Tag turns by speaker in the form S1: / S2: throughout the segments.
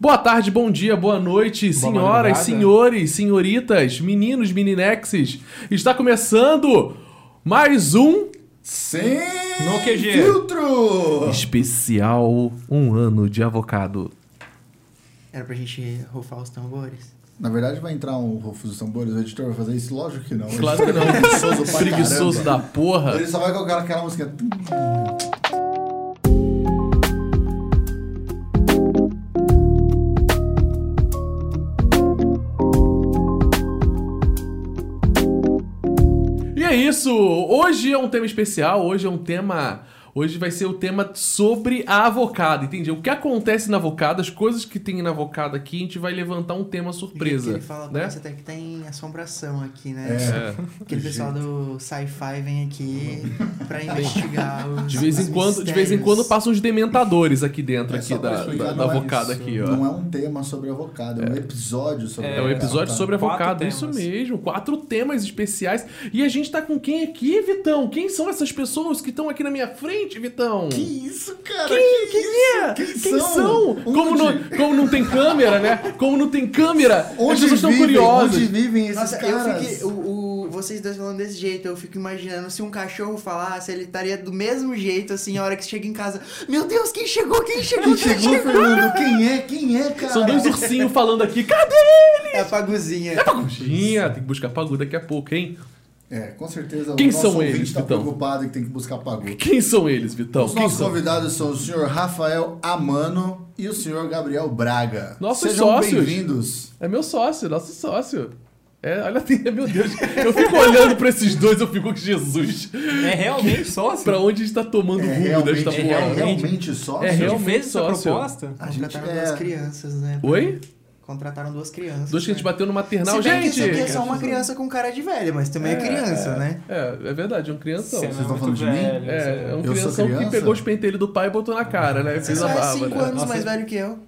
S1: Boa tarde, bom dia, boa noite,
S2: Boa
S1: senhoras,
S2: madrugada.
S1: senhores, senhoritas, meninos, meninexes. Está começando mais um
S3: Sem
S2: No QG.
S3: filtro!
S1: especial Um Ano de Avocado.
S4: Era pra gente rufar os tambores?
S3: Na verdade, vai entrar um Rufus dos Tambores, o editor vai fazer isso? Lógico que não.
S1: Claro que não.
S3: Preguiçoso pra
S1: Preguiçoso da porra.
S3: Ele só vai colocar aquela música.
S1: Isso! Hoje é um tema especial, hoje é um tema. Hoje vai ser o tema sobre a avocada, entende? O que acontece na avocada, as coisas que tem na avocada aqui, a gente vai levantar um tema surpresa.
S4: que ele fala,
S1: né?
S4: parece até que tem assombração aqui, né?
S3: É.
S4: Aquele pessoal do sci-fi vem aqui pra investigar os
S1: De vez em
S4: os
S1: quando, de vez em quando passam uns dementadores aqui dentro
S3: É
S1: aqui da, da, da
S3: é
S1: avocada aqui, ó.
S3: Não é um tema sobre avocado, é um episódio sobre
S1: É um episódio sobre avocado, isso mesmo. Quatro temas especiais. E a gente tá com quem aqui, Vitão? Quem são essas pessoas que estão aqui na minha frente, Vitão?
S3: Que isso, cara?
S1: Quem,
S3: que
S1: quem
S3: isso?
S1: é?
S3: Quem, são?
S1: Como,
S3: Onde?
S1: não, como não tem câmera, né? Como não tem câmera, as
S3: Onde
S1: pessoas estão curiosas.
S3: Onde vivem esses
S4: Nossa,
S3: caras?
S4: eu fiquei. O, o- vocês dois falando desse jeito, eu fico imaginando se um cachorro falasse, ele estaria do mesmo jeito, assim, a hora que chega em casa. Meu Deus, quem chegou? Quem chegou?
S3: Quem chegou, Fernando? Quem é? Quem é, cara?
S1: São dois ursinhos falando aqui. Cadê ele?
S4: É a paguzinha.
S1: Pagudinha, tem que buscar pagu daqui a pouco, hein?
S3: É, com certeza
S1: Quem
S3: o nosso
S1: são eles,
S3: tá
S1: Vitão?
S3: preocupado que tem que buscar pagu.
S1: Quem são eles, Vitão?
S3: Os
S1: Quem
S3: nossos
S1: são?
S3: convidados são o senhor Rafael Amano e o senhor Gabriel Braga.
S1: Nossos
S3: Sejam
S1: sócios.
S3: bem-vindos.
S1: É meu sócio, nosso sócio. É, olha, tem, meu Deus, eu fico olhando pra esses dois, eu fico com Jesus.
S2: É realmente sócio?
S1: Pra onde a gente tá tomando
S3: É
S1: rumo
S3: realmente,
S1: desta
S2: é
S1: porra?
S3: é
S2: realmente-
S3: sócio?
S1: É
S2: A gente
S1: realmente
S2: fez essa
S1: sócio.
S2: proposta?
S3: A gente
S4: Contrataram
S3: é...
S4: duas crianças, né?
S1: Oi?
S4: Contrataram duas crianças.
S1: Dois que a gente
S4: né?
S1: bateu no maternal.
S4: Se bem que
S1: gente!
S4: isso aqui é só uma criança com cara de velha, mas também é, criança, né?
S1: É, é verdade, é um crianção.
S2: Você
S3: Vocês
S2: não
S3: estão falando de mim?
S1: É, é um
S3: Eu sou
S1: crianção que
S3: criança?
S1: pegou os pentelhos do pai e botou na cara, né?
S4: Você
S1: Fez a
S4: é
S1: barba.
S4: cinco
S1: né?
S4: anos
S2: Nossa.
S4: mais velho que eu.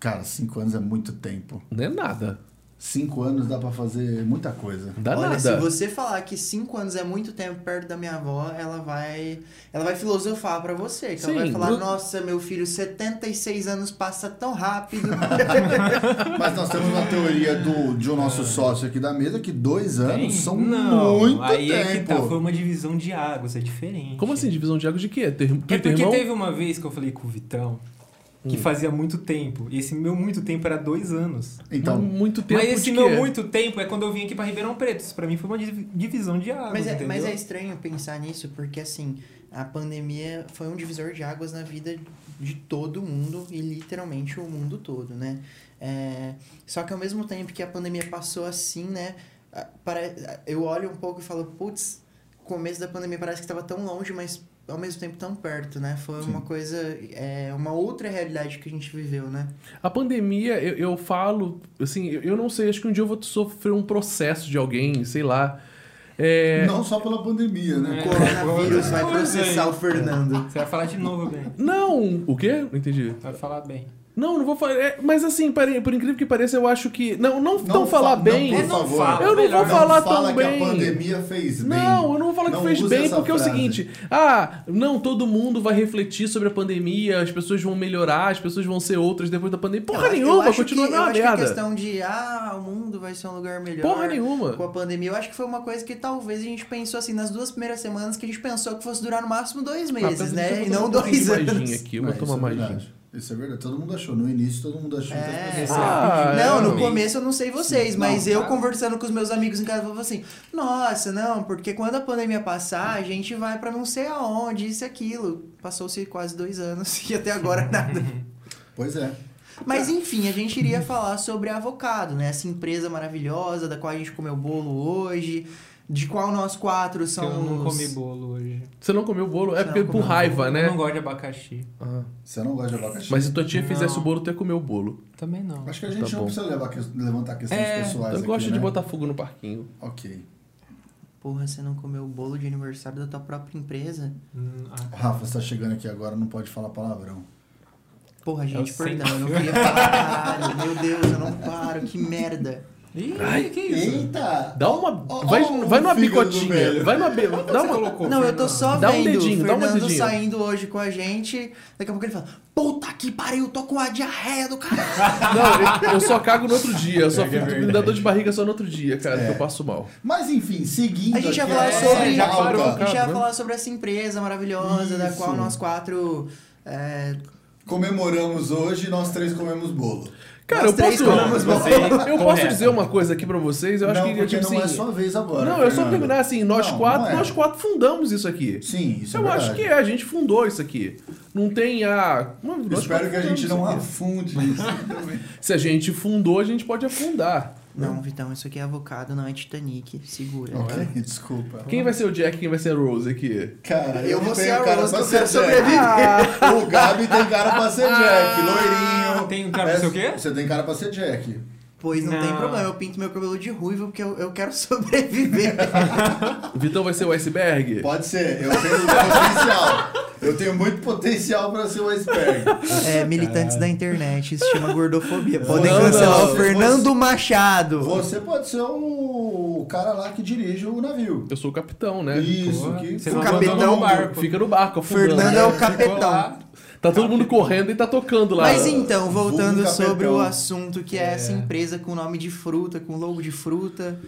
S3: Cara, cinco anos é muito tempo.
S1: Não é nada.
S3: Cinco anos dá pra fazer muita coisa.
S1: Dá
S4: Olha, se
S1: nada.
S4: você falar que 5 anos é muito tempo perto da minha avó, ela vai ela vai filosofar pra você. Que ela
S1: Sim.
S4: vai falar, nossa, meu filho, 76 anos passa tão rápido.
S3: Mas nós temos uma teoria do, de um nosso sócio aqui da mesa que dois anos
S2: Tem?
S3: são
S2: não,
S3: muito
S2: aí
S3: tempo.
S2: é que tá, foi uma divisão de águas, é diferente.
S1: Como assim, divisão de águas de quê? Ter,
S2: É porque
S1: irmão?
S2: teve uma vez que eu falei com o Vitão
S1: Hum.
S2: que fazia muito tempo. E esse meu muito tempo era dois anos.
S3: Então,
S1: muito tempo
S2: Mas esse
S1: de
S2: meu
S1: quê?
S2: muito tempo é quando eu vim aqui pra Ribeirão Preto. Isso pra mim foi uma divi- divisão de águas,
S4: mas, é,
S2: entendeu?
S4: mas é estranho pensar nisso, porque assim, a pandemia foi um divisor de águas na vida de todo mundo e literalmente o mundo todo, né? É, só que ao mesmo tempo que a pandemia passou assim, né? a- pare- Eu olho um pouco e falo, putz, o começo da pandemia parece que estava tão longe, mas ao mesmo tempo tão perto, né? Foi
S3: Sim.
S4: uma coisa, é, uma outra realidade que a gente viveu, né?
S1: A pandemia, eu, eu falo, assim, eu, eu não sei, acho que um dia eu vou sofrer um processo de alguém, sei lá. É,
S3: não só pela pandemia, né?
S2: É.
S4: O coronavírus vai
S2: é,
S4: processar o. Fernando.
S2: Você vai falar de novo, bem.
S1: Não, o quê? Não entendi.
S2: Vai falar bem.
S1: Não, não vou falar. é, mas assim, por incrível que pareça, eu acho que. Não, não,
S3: Não
S1: tão falar
S3: fa-
S1: bem.
S3: Não,
S2: É,
S3: por
S2: não
S3: favor.
S2: fala,
S1: Eu não
S2: melhor
S1: vou
S2: não.
S1: falar
S3: fala
S1: tão
S3: que
S1: bem.
S3: a pandemia fez bem.
S1: Não, eu não vou falar que
S3: Não
S1: fez bem, porque é o
S3: frase.
S1: seguinte: ah, não, todo mundo vai refletir sobre a pandemia, as pessoas vão melhorar, as pessoas vão ser outras depois da pandemia. Porra
S4: Eu
S1: nenhuma, continua
S4: que,
S1: na
S4: eu acho que a
S1: merda.
S4: questão de, ah, o mundo vai ser um lugar melhor.
S1: Porra nenhuma.
S4: Com a pandemia, eu acho que foi uma coisa que talvez a gente pensou assim, nas duas primeiras semanas, que a gente pensou que fosse durar no máximo dois meses, né?
S1: eu
S4: E não dois anos.
S1: aqui, eu
S3: É,
S1: vou tomar
S3: é
S1: mais.
S3: Isso é verdade. Todo mundo achou. No início, todo mundo achou que
S4: É.
S3: as pessoas...
S1: Ah,
S4: não,
S1: é,
S4: no
S2: amigo.
S4: começo eu não sei vocês,
S3: Sim.
S4: mas
S3: Não,
S4: eu
S3: tá.
S4: conversando com os meus amigos em casa, eu falava assim, nossa, não, porque quando a pandemia passar, a gente vai pra não sei aonde, isso e aquilo. Passou-se quase dois anos e até agora nada.
S3: Pois é.
S4: Mas enfim, a gente iria falar sobre a Avocado, né? Essa empresa maravilhosa da qual a gente comeu bolo hoje, de qual nós quatro
S2: Eu
S4: somos.
S2: não comi bolo hoje.
S1: Você não comeu o bolo? É
S4: Você
S1: porque
S4: não
S1: por raiva,
S2: Eu
S1: né?
S2: não gosto de abacaxi.
S1: Ah,
S3: Você não gosta de abacaxi?
S1: mas se tua tia fizesse
S2: Não.
S1: o bolo, tu ia comer o bolo.
S2: Também não.
S3: Acho que a gente
S1: Tá
S3: não
S1: bom.
S3: precisa levar, que- levantar questões
S2: É,
S3: pessoais
S1: Eu
S3: aqui,
S1: gosto de
S3: né?
S1: botar fogo no parquinho.
S3: Ok.
S4: Porra, você não comeu o bolo de aniversário da tua própria empresa?
S2: Hum, ah,
S3: Rafa, você tá chegando aqui agora, não pode falar palavrão.
S4: Porra, gente,
S2: sei.
S4: perdão, eu não queria falar, caralho. Meu Deus, eu não paro, que merda.
S2: Ih,
S1: Ai,
S2: que isso?
S3: Eita!
S1: Dá uma.
S3: Ó,
S1: vai,
S3: ó
S1: vai numa bicotinha. Vai numa. be- Dá uma.
S2: colocou,
S4: Não, eu tô
S2: Fernando?
S4: só
S1: Dá um
S4: vendo
S1: dedinho,
S4: o
S1: dá
S4: Fernando
S1: dedinho.
S4: saindo hoje com a gente. Daqui a pouco ele fala: Puta que pariu, eu tô com a diarreia do caralho.
S1: Não, eu, eu só cago no outro dia. Eu só
S2: É é
S1: fico, me dá dor de barriga só no outro dia, cara,
S3: É.
S1: que eu passo mal.
S3: Mas enfim, seguindo
S4: A gente ia falar
S3: a
S4: sobre.
S2: já parou,
S4: a gente ia
S1: né?
S4: falar sobre essa empresa maravilhosa, da
S3: Isso.
S4: qual nós quatro. é,
S3: Comemoramos hoje, nós três comemos bolo.
S1: Cara,
S4: Nós
S1: eu posso. Eu posso dizer uma coisa aqui pra vocês? Eu acho
S3: não,
S1: que,
S3: porque
S1: tipo
S3: não
S1: assim.
S3: é sua vez agora.
S1: Não, eu só
S3: Fernando.
S1: terminar assim, nós
S3: Não,
S1: quatro,
S3: não é.
S1: nós quatro fundamos isso aqui.
S3: Sim, isso é
S1: eu
S3: verdade.
S1: acho que é, a gente fundou isso aqui. Não tem a. Não,
S3: Espero que a gente não
S1: isso aqui.
S3: afunde isso também.
S1: Se a gente fundou, a gente pode afundar.
S4: Não, Vitão, isso aqui é avocado, não é Titanic. Segura.
S3: Ok, desculpa.
S1: Quem vai ser o Jack e quem vai ser a Rose aqui?
S3: Cara,
S4: Eu
S3: eu,
S4: vou
S3: não
S4: ser
S3: tenho
S4: a
S3: cara
S4: Rose,
S3: pra ser
S4: quero
S3: Jack. O Gabi tem cara pra ser Jack, loirinho.
S2: Tem cara pra ser o quê?
S3: Você tem cara pra ser Jack.
S4: Pois não, tem
S2: Não.
S4: problema, eu pinto meu cabelo de ruivo porque eu, eu quero sobreviver.
S1: O Vitão vai ser o iceberg?
S3: Pode ser, eu tenho potencial. Eu tenho muito potencial pra ser o iceberg.
S4: É, militantes da internet, isso chama gordofobia. Podem
S1: Não,
S4: cancelar
S1: não,
S4: o Fernando Machado.
S3: Você pode ser o cara lá que dirige o navio.
S1: Eu sou o capitão, né?
S3: Isso, que
S2: você
S4: O capitão
S2: abandonou o barco.
S1: Fica no barco, afundando.
S4: Fernando é o capitão.
S1: Tá todo mundo correndo e tá tocando lá.
S4: Mas então,
S3: Vulgo
S4: voltando
S3: capetão.
S4: sobre o assunto que é,
S2: É.
S4: essa empresa com nome de fruta, com logo de fruta.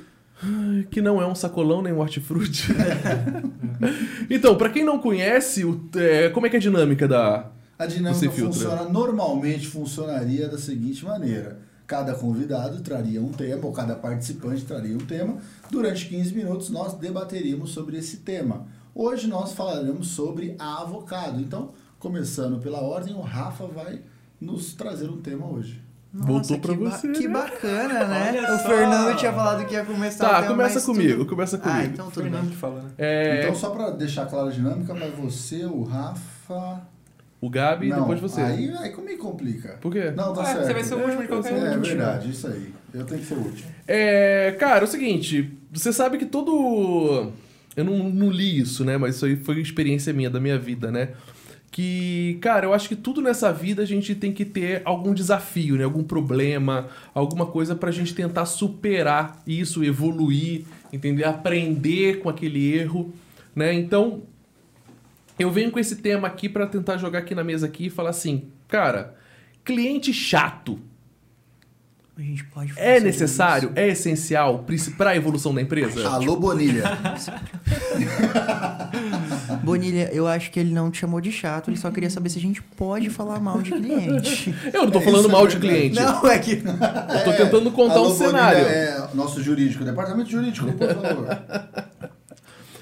S1: Que não é um sacolão nem um hortifruti. então, pra quem não conhece, o- é, como é que é a dinâmica da.
S3: A dinâmica funciona, normalmente funcionaria da seguinte maneira. Cada convidado traria um tema, ou cada participante traria um tema. Durante 15 minutos nós debateríamos sobre esse tema. Hoje nós falaremos sobre a avocado. Então, começando pela ordem, o Rafa vai nos trazer um tema hoje.
S1: Voltou pra
S4: ba-
S1: você,
S4: que
S1: né?
S4: bacana, né?
S2: Olha
S4: o
S2: só.
S4: Fernando tinha falado que ia começar o
S1: Tá,
S4: tema,
S1: começa comigo,
S4: tudo-
S1: começa comigo.
S4: Ah, então tudo
S2: Fernando
S4: bem.
S2: que fala, né?
S1: É,
S3: Então, só para deixar clara a dinâmica, vai você, o Rafa.
S1: o Gabi e
S3: Não,
S1: depois você.
S3: Aí, aí como me complica.
S1: Por quê?
S3: Não, tá
S2: Ué,
S3: certo.
S2: você vai ser o último de qualquer
S1: É,
S3: É verdade, isso aí. Eu tenho que ser o último.
S1: É, cara, é o seguinte, você sabe que todo. Eu não, não li isso, né? Mas isso aí foi experiência minha, da minha vida, né? Que, cara, eu acho que tudo nessa vida a gente tem que ter algum desafio, né? Algum problema, alguma coisa pra gente tentar superar isso, evoluir, entender? Aprender com aquele erro, né? Então, eu venho com esse tema aqui pra tentar jogar aqui na mesa aqui e falar assim, cara, cliente chato
S4: A gente pode
S1: é necessário, é essencial para a evolução da empresa?
S3: Alô, Bonilha.
S4: Bonilha, eu acho que ele não te chamou de chato, ele só queria saber se a gente pode falar mal de cliente.
S1: Eu não tô falando
S3: isso é
S1: mal de cliente.
S4: não, é que.
S1: Eu tô tentando contar
S3: Alô,
S1: um cenário.
S3: Bonilha é nosso jurídico, departamento jurídico, por favor.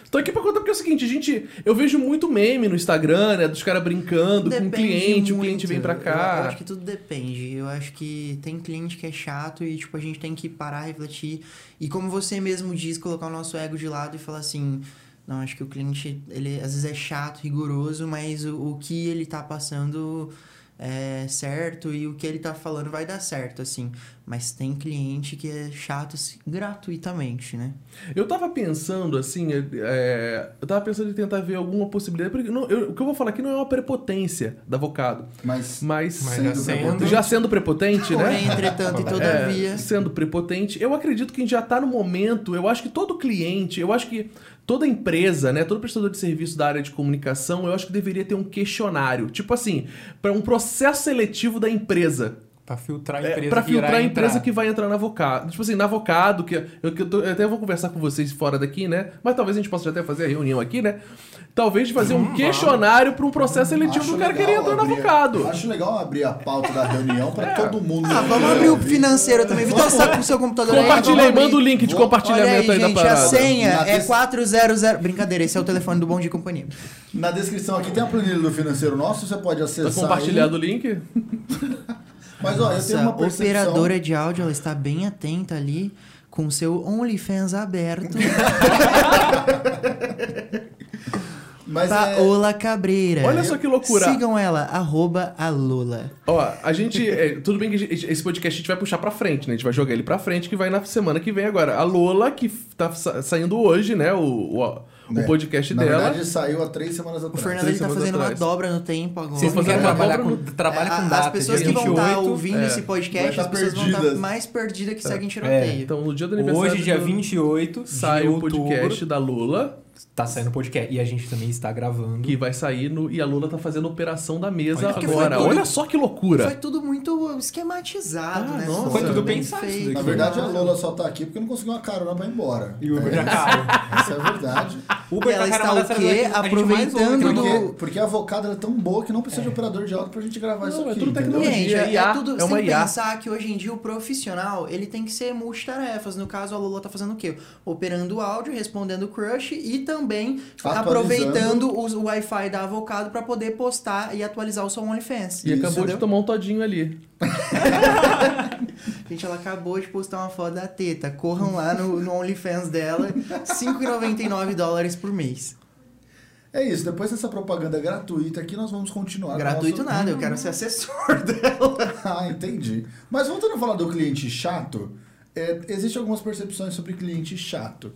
S1: Tô aqui pra contar porque é o seguinte, gente, eu vejo muito meme no Instagram, né, dos caras brincando com o
S4: Depende
S1: cliente, o
S4: muito.
S1: cliente vem pra
S4: Eu, eu
S1: cá.
S4: acho que tudo depende. Eu acho que tem cliente que é chato e, tipo, a gente tem que parar, refletir. E como você mesmo diz, colocar o nosso ego de lado e falar assim. Não, acho que o cliente, ele às vezes é chato, rigoroso, mas o, o que ele tá passando é certo e o que ele tá falando vai dar certo, assim. Mas tem cliente que é chato assim, gratuitamente, né?
S1: Eu tava pensando, assim, é, é, eu tava pensando em tentar ver alguma possibilidade, porque não- eu- o que eu vou falar aqui não é uma prepotência da avocado,
S3: Mas,
S1: mas,
S2: Mas
S3: Sendo
S2: já sendo...
S3: prepotente.
S1: já sendo prepotente, né?
S4: Porém, entretanto e todavia.
S1: É, sendo prepotente, eu acredito que a gente já tá no momento, eu acho que todo cliente, eu acho que toda empresa, né, todo prestador de serviço da área de comunicação, eu acho que deveria ter um questionário, tipo assim, para um processo seletivo da empresa.
S2: Pra filtrar a
S1: É,
S2: empresa
S1: pra
S2: que
S1: filtrar a empresa que vai entrar na Avocado. Tipo assim, na Avocado, que eu, que eu, tô- eu até vou conversar com vocês fora daqui, né? Mas talvez a gente possa até fazer a reunião aqui, né? Talvez fazer um questionário para um processo seletivo do cara querer entrar na
S3: abrir-
S1: Avocado.
S3: Acho legal abrir a pauta da reunião para todo mundo.
S4: Ah, vamos abrir o financeiro também. Vitor, você tá com o seu computador aí?
S1: Compartilha aí,
S4: abrir.
S1: manda o link de
S3: Vou-
S1: compartilhamento
S4: Olha
S1: aí,
S4: aí, gente,
S1: da
S4: a
S1: parada.
S4: senha
S3: Na
S4: é
S3: des-
S4: 400... Brincadeira, esse é o telefone do Bom Dia e Companhia.
S3: Na descrição aqui tem a planilha do financeiro nosso, você pode
S1: Tá
S3: acessar.
S1: compartilhado o link?
S3: Mas ó, eu tenho uma percepção.
S4: operadora de áudio, ela está bem atenta ali com o seu OnlyFans aberto.
S3: Mas é,
S4: Paola Cabreira.
S1: Olha só que loucura.
S4: Sigam ela, arroba a Lola.
S1: Ó, a gente. é, tudo bem que gente- esse podcast a gente vai puxar pra frente, né? A gente vai jogar ele pra frente, que vai na semana que vem agora. A Lola, que tá sa- saindo hoje, né? O, o,
S3: né?
S1: O podcast
S3: Na
S1: dela.
S3: verdade, saiu há três semanas
S4: O
S3: atrás.
S4: Fernando
S1: três
S4: ele tá
S1: semanas
S4: fazendo
S1: atrás.
S4: uma dobra no tempo agora.
S2: Vocês não
S1: fazer
S2: querem
S1: uma
S2: trabalhar
S1: dobra
S2: com, trabalha
S4: É,
S2: com data.
S4: As pessoas que vão estar
S2: 28,
S4: ouvindo
S1: é.
S4: esse podcast,
S3: tá
S4: as pessoas vão
S3: perdidas.
S4: estar mais perdidas que seguem tiroteio.
S1: Então, no dia do aniversário.
S2: Hoje, dia
S1: do-
S2: 28,
S1: sai
S2: de
S1: o podcast da Lula,
S2: Tá saindo o podcast. E a gente também está gravando.
S1: que vai sair no. E a Lula tá fazendo operação da mesa
S2: Olha
S1: agora.
S4: tudo-
S1: Olha só que loucura.
S4: Foi tudo muito esquematizado,
S1: Ah,
S4: né?
S1: nossa.
S2: Foi tudo
S4: bem
S2: pensado isso
S4: feito.
S3: Na verdade, a Lola só tá aqui porque não conseguiu uma carona pra ir embora.
S2: E o Uber
S3: É,
S2: já.
S3: Essa é a verdade.
S2: Uber
S4: E ela
S2: tá
S4: está o quê? Aproveitando do-?
S3: Porque, porque a avocada é tão boa que não precisa de operador de áudio pra gente gravar isso
S1: Não, é
S3: aqui.
S1: tudo
S3: entendeu?
S1: tecnologia.
S4: Gente, é,
S1: IA,
S4: é tudo,
S1: é
S4: você
S1: uma
S4: tem que pensar que hoje em dia o profissional, ele tem que ser multitarefas. No caso, a Lula tá fazendo o quê? Operando o áudio, respondendo o crush e também aproveitando o Wi-Fi da Avocado pra poder postar e atualizar o seu OnlyFans.
S1: E acabou de
S4: Entendeu?
S1: tomar um todinho ali.
S4: Gente, ela acabou de postar uma foto da teta. Corram lá no, no OnlyFans dela, 5,99 dólares por mês.
S3: É isso, depois dessa propaganda gratuita aqui, nós vamos continuar.
S4: Gratuito
S3: nosso-
S4: nada, eu quero ser assessor dela.
S3: ah, entendi. Mas voltando a falar do cliente chato, é, existem algumas percepções sobre cliente chato.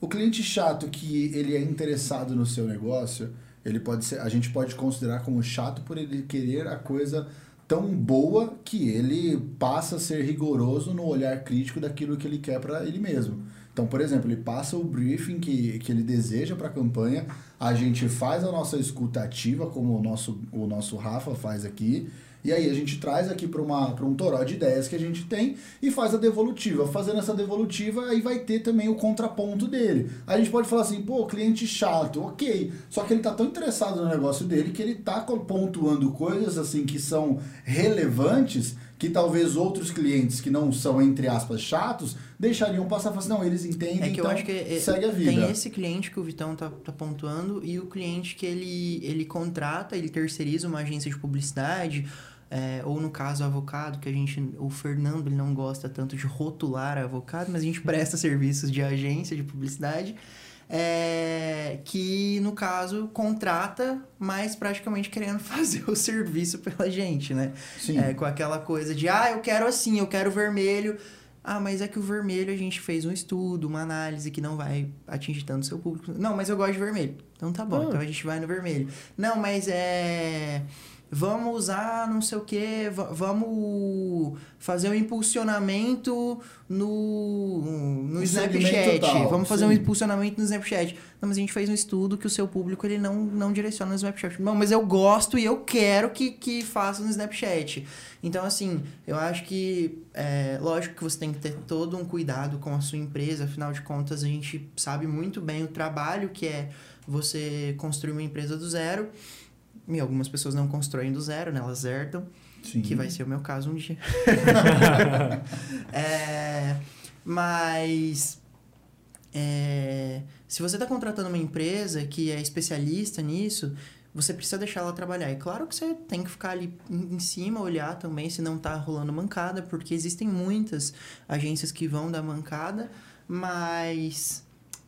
S3: O cliente chato que ele é interessado no seu negócio, ele pode ser, a gente pode considerar como chato por ele querer a coisa tão boa que ele passa a ser rigoroso no olhar crítico daquilo que ele quer para ele mesmo. Então, por exemplo, ele passa o briefing que, que ele deseja para a campanha, a gente faz a nossa escuta ativa, como o nosso, o nosso Rafa faz aqui, e aí a gente traz aqui para um toró de ideias que a gente tem e faz a devolutiva. Fazendo essa devolutiva, aí vai ter também o contraponto dele. Aí a gente pode falar assim, pô, cliente chato, ok. Só que ele tá tão interessado no negócio dele que ele tá pontuando coisas assim que são relevantes que talvez outros clientes que não são, entre aspas, chatos, deixariam passar. Falar assim, não, eles entendem,
S4: É que eu
S3: então
S4: acho que é-
S3: segue a vida.
S4: tem esse cliente que o Vitão tá, tá pontuando e o cliente que ele, ele contrata, ele terceiriza uma agência de publicidade, é, ou no caso, avocado, que a gente, o Fernando, ele não gosta tanto de rotular avocado, mas a gente presta serviços de agência de publicidade. é, que no caso contrata, mas praticamente querendo fazer o serviço pela gente, né?
S3: Sim.
S4: É, com aquela coisa de, ah, eu quero assim, eu quero vermelho. Ah, mas é que o vermelho a gente fez um estudo, uma análise que não vai atingir tanto o seu público. Não, mas eu gosto de vermelho. Então tá bom,
S1: Ah.
S4: então a gente vai no vermelho. Não, mas é. Vamos usar não sei o que, vamos fazer um impulsionamento no, no Snapchat.
S3: tal,
S4: vamos fazer um
S3: sim.
S4: impulsionamento no Snapchat. Não, mas a gente fez um estudo que o seu público ele não, não direciona no Snapchat. Não, mas eu gosto e eu quero que, que faça no Snapchat. Então, assim, eu acho que, é, lógico que você tem que ter todo um cuidado com a sua empresa, afinal de contas, a gente sabe muito bem o trabalho que é você construir uma empresa do zero. E algumas pessoas não constroem do zero, né? Elas herdam,
S3: Sim.
S4: que vai ser o meu caso um dia. É, mas é, se você está contratando uma empresa que é especialista nisso, você precisa deixar ela trabalhar. E claro que você tem que ficar ali em cima, olhar também se não está rolando mancada, porque existem muitas agências que vão dar mancada, mas,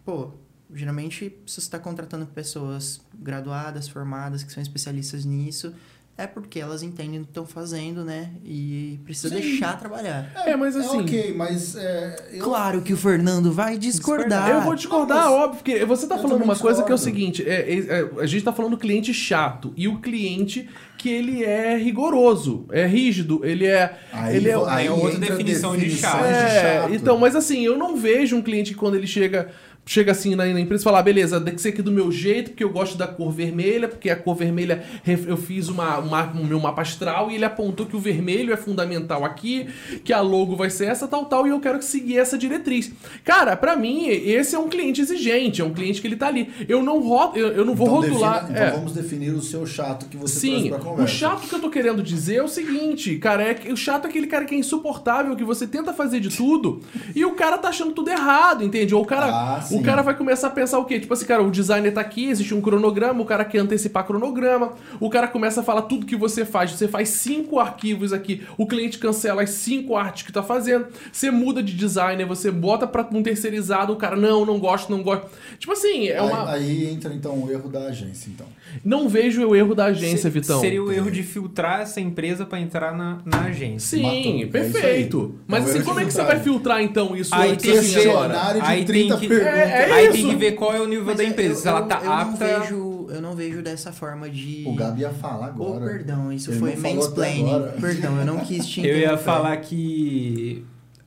S4: pô, geralmente se você está contratando pessoas graduadas, formadas, que são especialistas nisso, é porque elas entendem o que estão fazendo, né? E precisa
S3: Sim.
S4: deixar trabalhar.
S1: É, mas assim-
S3: É ok, mas. É, eu-
S4: Claro que o Fernando vai discordar.
S1: Eu vou discordar,
S3: Não,
S1: óbvio, porque você tá
S3: Eu
S1: falando uma coisa que é o
S3: discordo.
S1: seguinte: é, é, é, a gente tá falando do cliente chato e o cliente que ele é rigoroso, é rígido, ele é.
S3: Aí,
S1: ele é,
S3: aí
S2: é outra
S3: entra
S2: definição de chato.
S1: É,
S3: chato.
S1: então, mas assim, eu não vejo um cliente que quando ele chega chega assim na, na empresa e fala, "Ah, beleza, tem que ser aqui do meu jeito, porque eu gosto da cor vermelha, porque a cor vermelha eu fiz uma, uma, um meu mapa astral e ele apontou que o vermelho é fundamental aqui, que a logo vai ser essa, tal, tal, e eu quero seguir essa diretriz. Cara, pra mim, esse é um cliente exigente, é um cliente que ele tá ali. Eu não, ro eu, eu não vou
S3: Então,
S1: rotular.
S3: defina- então
S1: é.
S3: vamos definir o seu chato que você
S1: Sim,
S3: pra conversa.
S1: o chato que eu tô querendo dizer é o seguinte, cara, é o chato é aquele cara que é insuportável, que você tenta fazer de tudo e o cara tá achando tudo errado, entende? Ou o cara,
S3: Ah, sim.
S1: O cara vai começar a pensar o quê? Tipo assim, cara, o designer tá aqui, existe um cronograma, o cara quer antecipar cronograma, o cara começa a falar tudo que você faz, você faz cinco arquivos aqui, o cliente cancela as cinco artes que tá fazendo, você muda de designer, você bota pra um terceirizado, o cara, não, não gosto, não gosto. Tipo assim, é
S3: Aí-
S1: uma...
S3: Aí, entra então o erro da agência, então.
S1: Não vejo o erro da agência,
S2: Se-
S1: Vitão.
S2: Seria o erro de filtrar essa empresa pra entrar na, na agência.
S1: Sim,
S3: Matou. É
S1: perfeito. Mas
S3: É o
S1: assim, como
S3: de
S1: é que você vai filtrar então isso
S2: Aí
S1: antes
S2: tem
S1: assim
S2: que
S1: agora?
S3: Questionário de
S2: Aí tem
S3: 30
S2: que-
S3: perguntas.
S1: é
S2: Aí
S1: isso.
S2: tem que ver qual é o nível
S4: Mas
S2: da
S4: eu-
S2: empresa. se ela
S4: eu-
S2: tá
S4: eu
S2: apta.
S4: Não vejo, eu não vejo dessa forma de.
S3: O Gabi ia falar
S4: Oh,
S3: agora.
S4: perdão, isso
S3: Ele
S4: foi mansplaining. Perdão, eu não quis te
S2: Eu ia falar que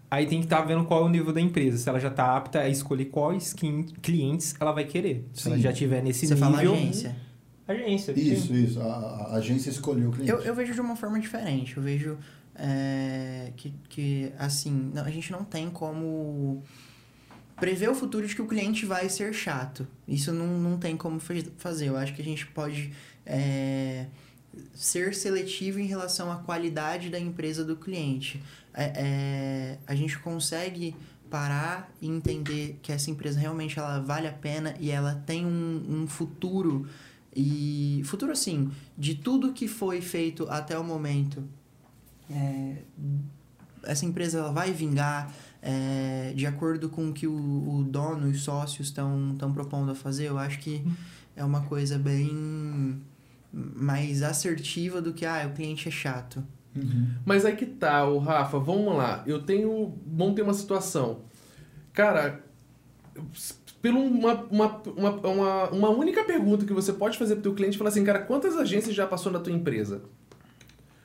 S2: aí tem que estar vendo qual é o nível da empresa. Se ela já tá apta a escolher quais clientes ela vai querer. Se ela já tiver nesse
S4: Você
S2: nível.
S4: fala agência.
S2: Agência.
S3: Isso,
S2: sim.
S3: isso. A, a agência escolheu o cliente.
S4: Eu, eu vejo de uma forma diferente. Eu vejo é, que, que, assim, não, a gente não tem como prever o futuro de que o cliente vai ser chato. Isso não, não tem como faz- fazer. Eu acho que a gente pode é, ser seletivo em relação à qualidade da empresa do cliente. É, é, a gente consegue parar e entender que essa empresa realmente ela vale a pena e ela tem um, um futuro e futuro assim de tudo que foi feito até o momento é, essa empresa ela vai vingar é, de acordo com o que o, o dono e os sócios estão propondo a fazer eu acho que é uma coisa bem mais assertiva do que ah o cliente é chato
S3: Uhum.
S1: Mas aí que tá, o Rafa, vamos lá. Eu tenho. Vamos ter uma situação. Cara, pelo uma, uma, uma, uma, uma única pergunta que você pode fazer pro teu cliente falar assim, cara, quantas agências já passou na tua empresa?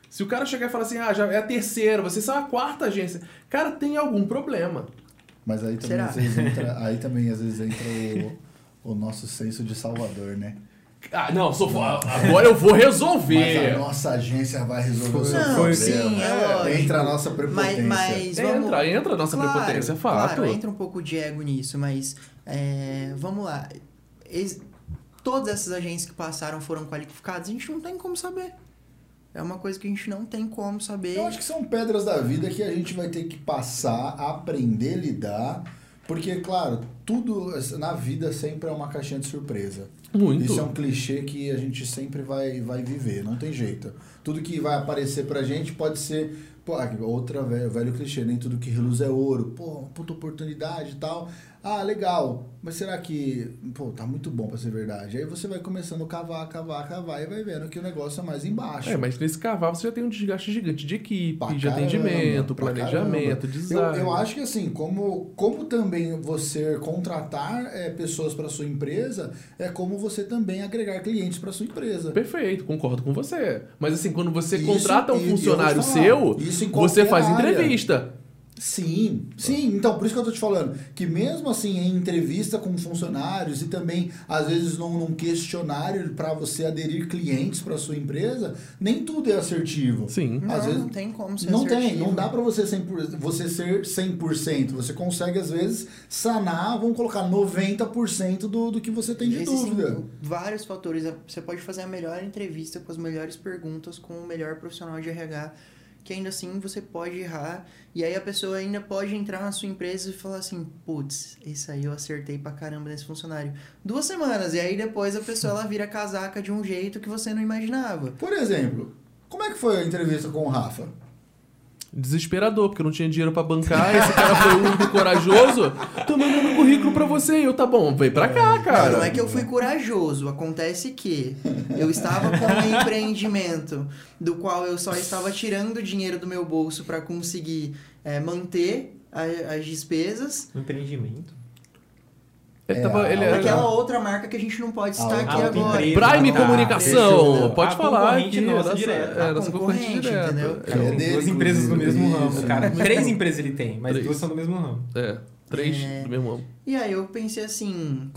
S1: Se o cara chegar e falar assim, ah, já é a terceira, vocês são a quarta agência, cara, tem algum problema.
S3: Mas aí também,
S4: Será?
S3: às vezes entra, aí também às vezes entra o, o nosso senso de Salvador, né?
S1: Ah, não, sou, agora eu vou
S3: Mas
S1: resolver.
S3: a nossa agência vai resolver o seu
S2: Não,
S3: problema.
S4: sim, é.
S3: Entra a nossa prepotência.
S4: Mas, mas vamos...
S1: Entra, entra a nossa
S4: Claro,
S1: prepotência, é fato.
S4: Claro, entra um pouco de ego nisso, mas é, vamos lá. Ex- todas essas agências que passaram foram qualificadas, a gente não tem como saber. É uma coisa que a gente não tem como saber.
S3: Eu acho que são pedras da vida que a gente vai ter que passar, aprender a lidar. Porque, claro, tudo na vida sempre é uma caixinha de surpresa.
S1: Muito.
S3: Isso é um clichê que a gente sempre vai, vai viver, não tem jeito. Tudo que vai aparecer pra gente pode ser. Pô, outra velho, velho clichê, nem tudo que reluz é ouro. Pô, puta oportunidade e tal. Ah, legal. Mas será que. Pô, tá muito bom pra ser verdade. Aí você vai começando a cavar, cavar, cavar e vai vendo que o negócio é mais embaixo.
S1: É, mas nesse cavalo você já tem um desgaste gigante de equipe,
S3: Pra
S1: de
S3: caramba,
S1: atendimento, planejamento,
S3: caramba. Eu,
S1: design.
S3: eu acho que assim, como, como também você contratar é, pessoas para sua empresa, é como você também agregar clientes para sua empresa.
S1: Perfeito, concordo com você. Mas assim, quando você
S3: Isso-
S1: contrata um funcionário
S3: falar,
S1: seu, você faz
S3: área.
S1: entrevista.
S3: Sim, sim. Então, por isso que eu tô te falando. Que mesmo assim, em entrevista com funcionários e também, às vezes, num, num questionário para você aderir clientes para sua empresa, nem tudo é assertivo.
S1: Sim.
S4: não,
S3: às vezes-
S4: não tem como ser
S3: Não tem,
S4: assertivo.
S3: não dá pra você, 100%, você ser 100%. Você consegue, às vezes, sanar, vamos colocar 90% do, do que você tem de
S4: Existem
S3: dúvida.
S4: vários fatores. Você pode fazer a melhor entrevista com as melhores perguntas com o melhor profissional de RH, que ainda assim você pode errar. E aí a pessoa ainda pode entrar na sua empresa e falar assim: putz, isso aí eu acertei pra caramba nesse funcionário. Duas semanas, e aí depois a pessoa ela vira casaca de um jeito que você não imaginava.
S3: Por exemplo, como é que foi a entrevista com o Rafa?
S1: Desesperador, porque eu não tinha dinheiro pra bancar. Esse cara foi o único corajoso. Tô mandando currículo pra você. E eu, tá bom, vem pra cá, cara.
S4: Não, não é que eu fui corajoso. Acontece que eu estava com um empreendimento do qual eu só estava tirando dinheiro do meu bolso para conseguir é, manter a- as despesas.
S2: Um Empreendimento.
S1: Ele
S3: É,
S1: tava, ele era-
S4: Aquela outra marca que a gente não pode citar aqui agora.
S2: empresa.
S1: Prime
S2: Tá,
S1: Comunicação. Pode
S2: A
S1: falar
S2: concorrente
S1: aqui.
S2: nossa direta.
S1: é,
S4: A
S1: nossa concorrente
S4: concorrente,
S1: direta.
S4: entendeu?
S3: Que é
S2: duas empresas do mesmo ramo,
S3: Isso.
S2: cara. Três empresas ele tem, mas
S1: Três.
S2: duas são do mesmo ramo.
S1: É, três
S4: É.
S1: do mesmo ano.
S4: E aí eu pensei assim.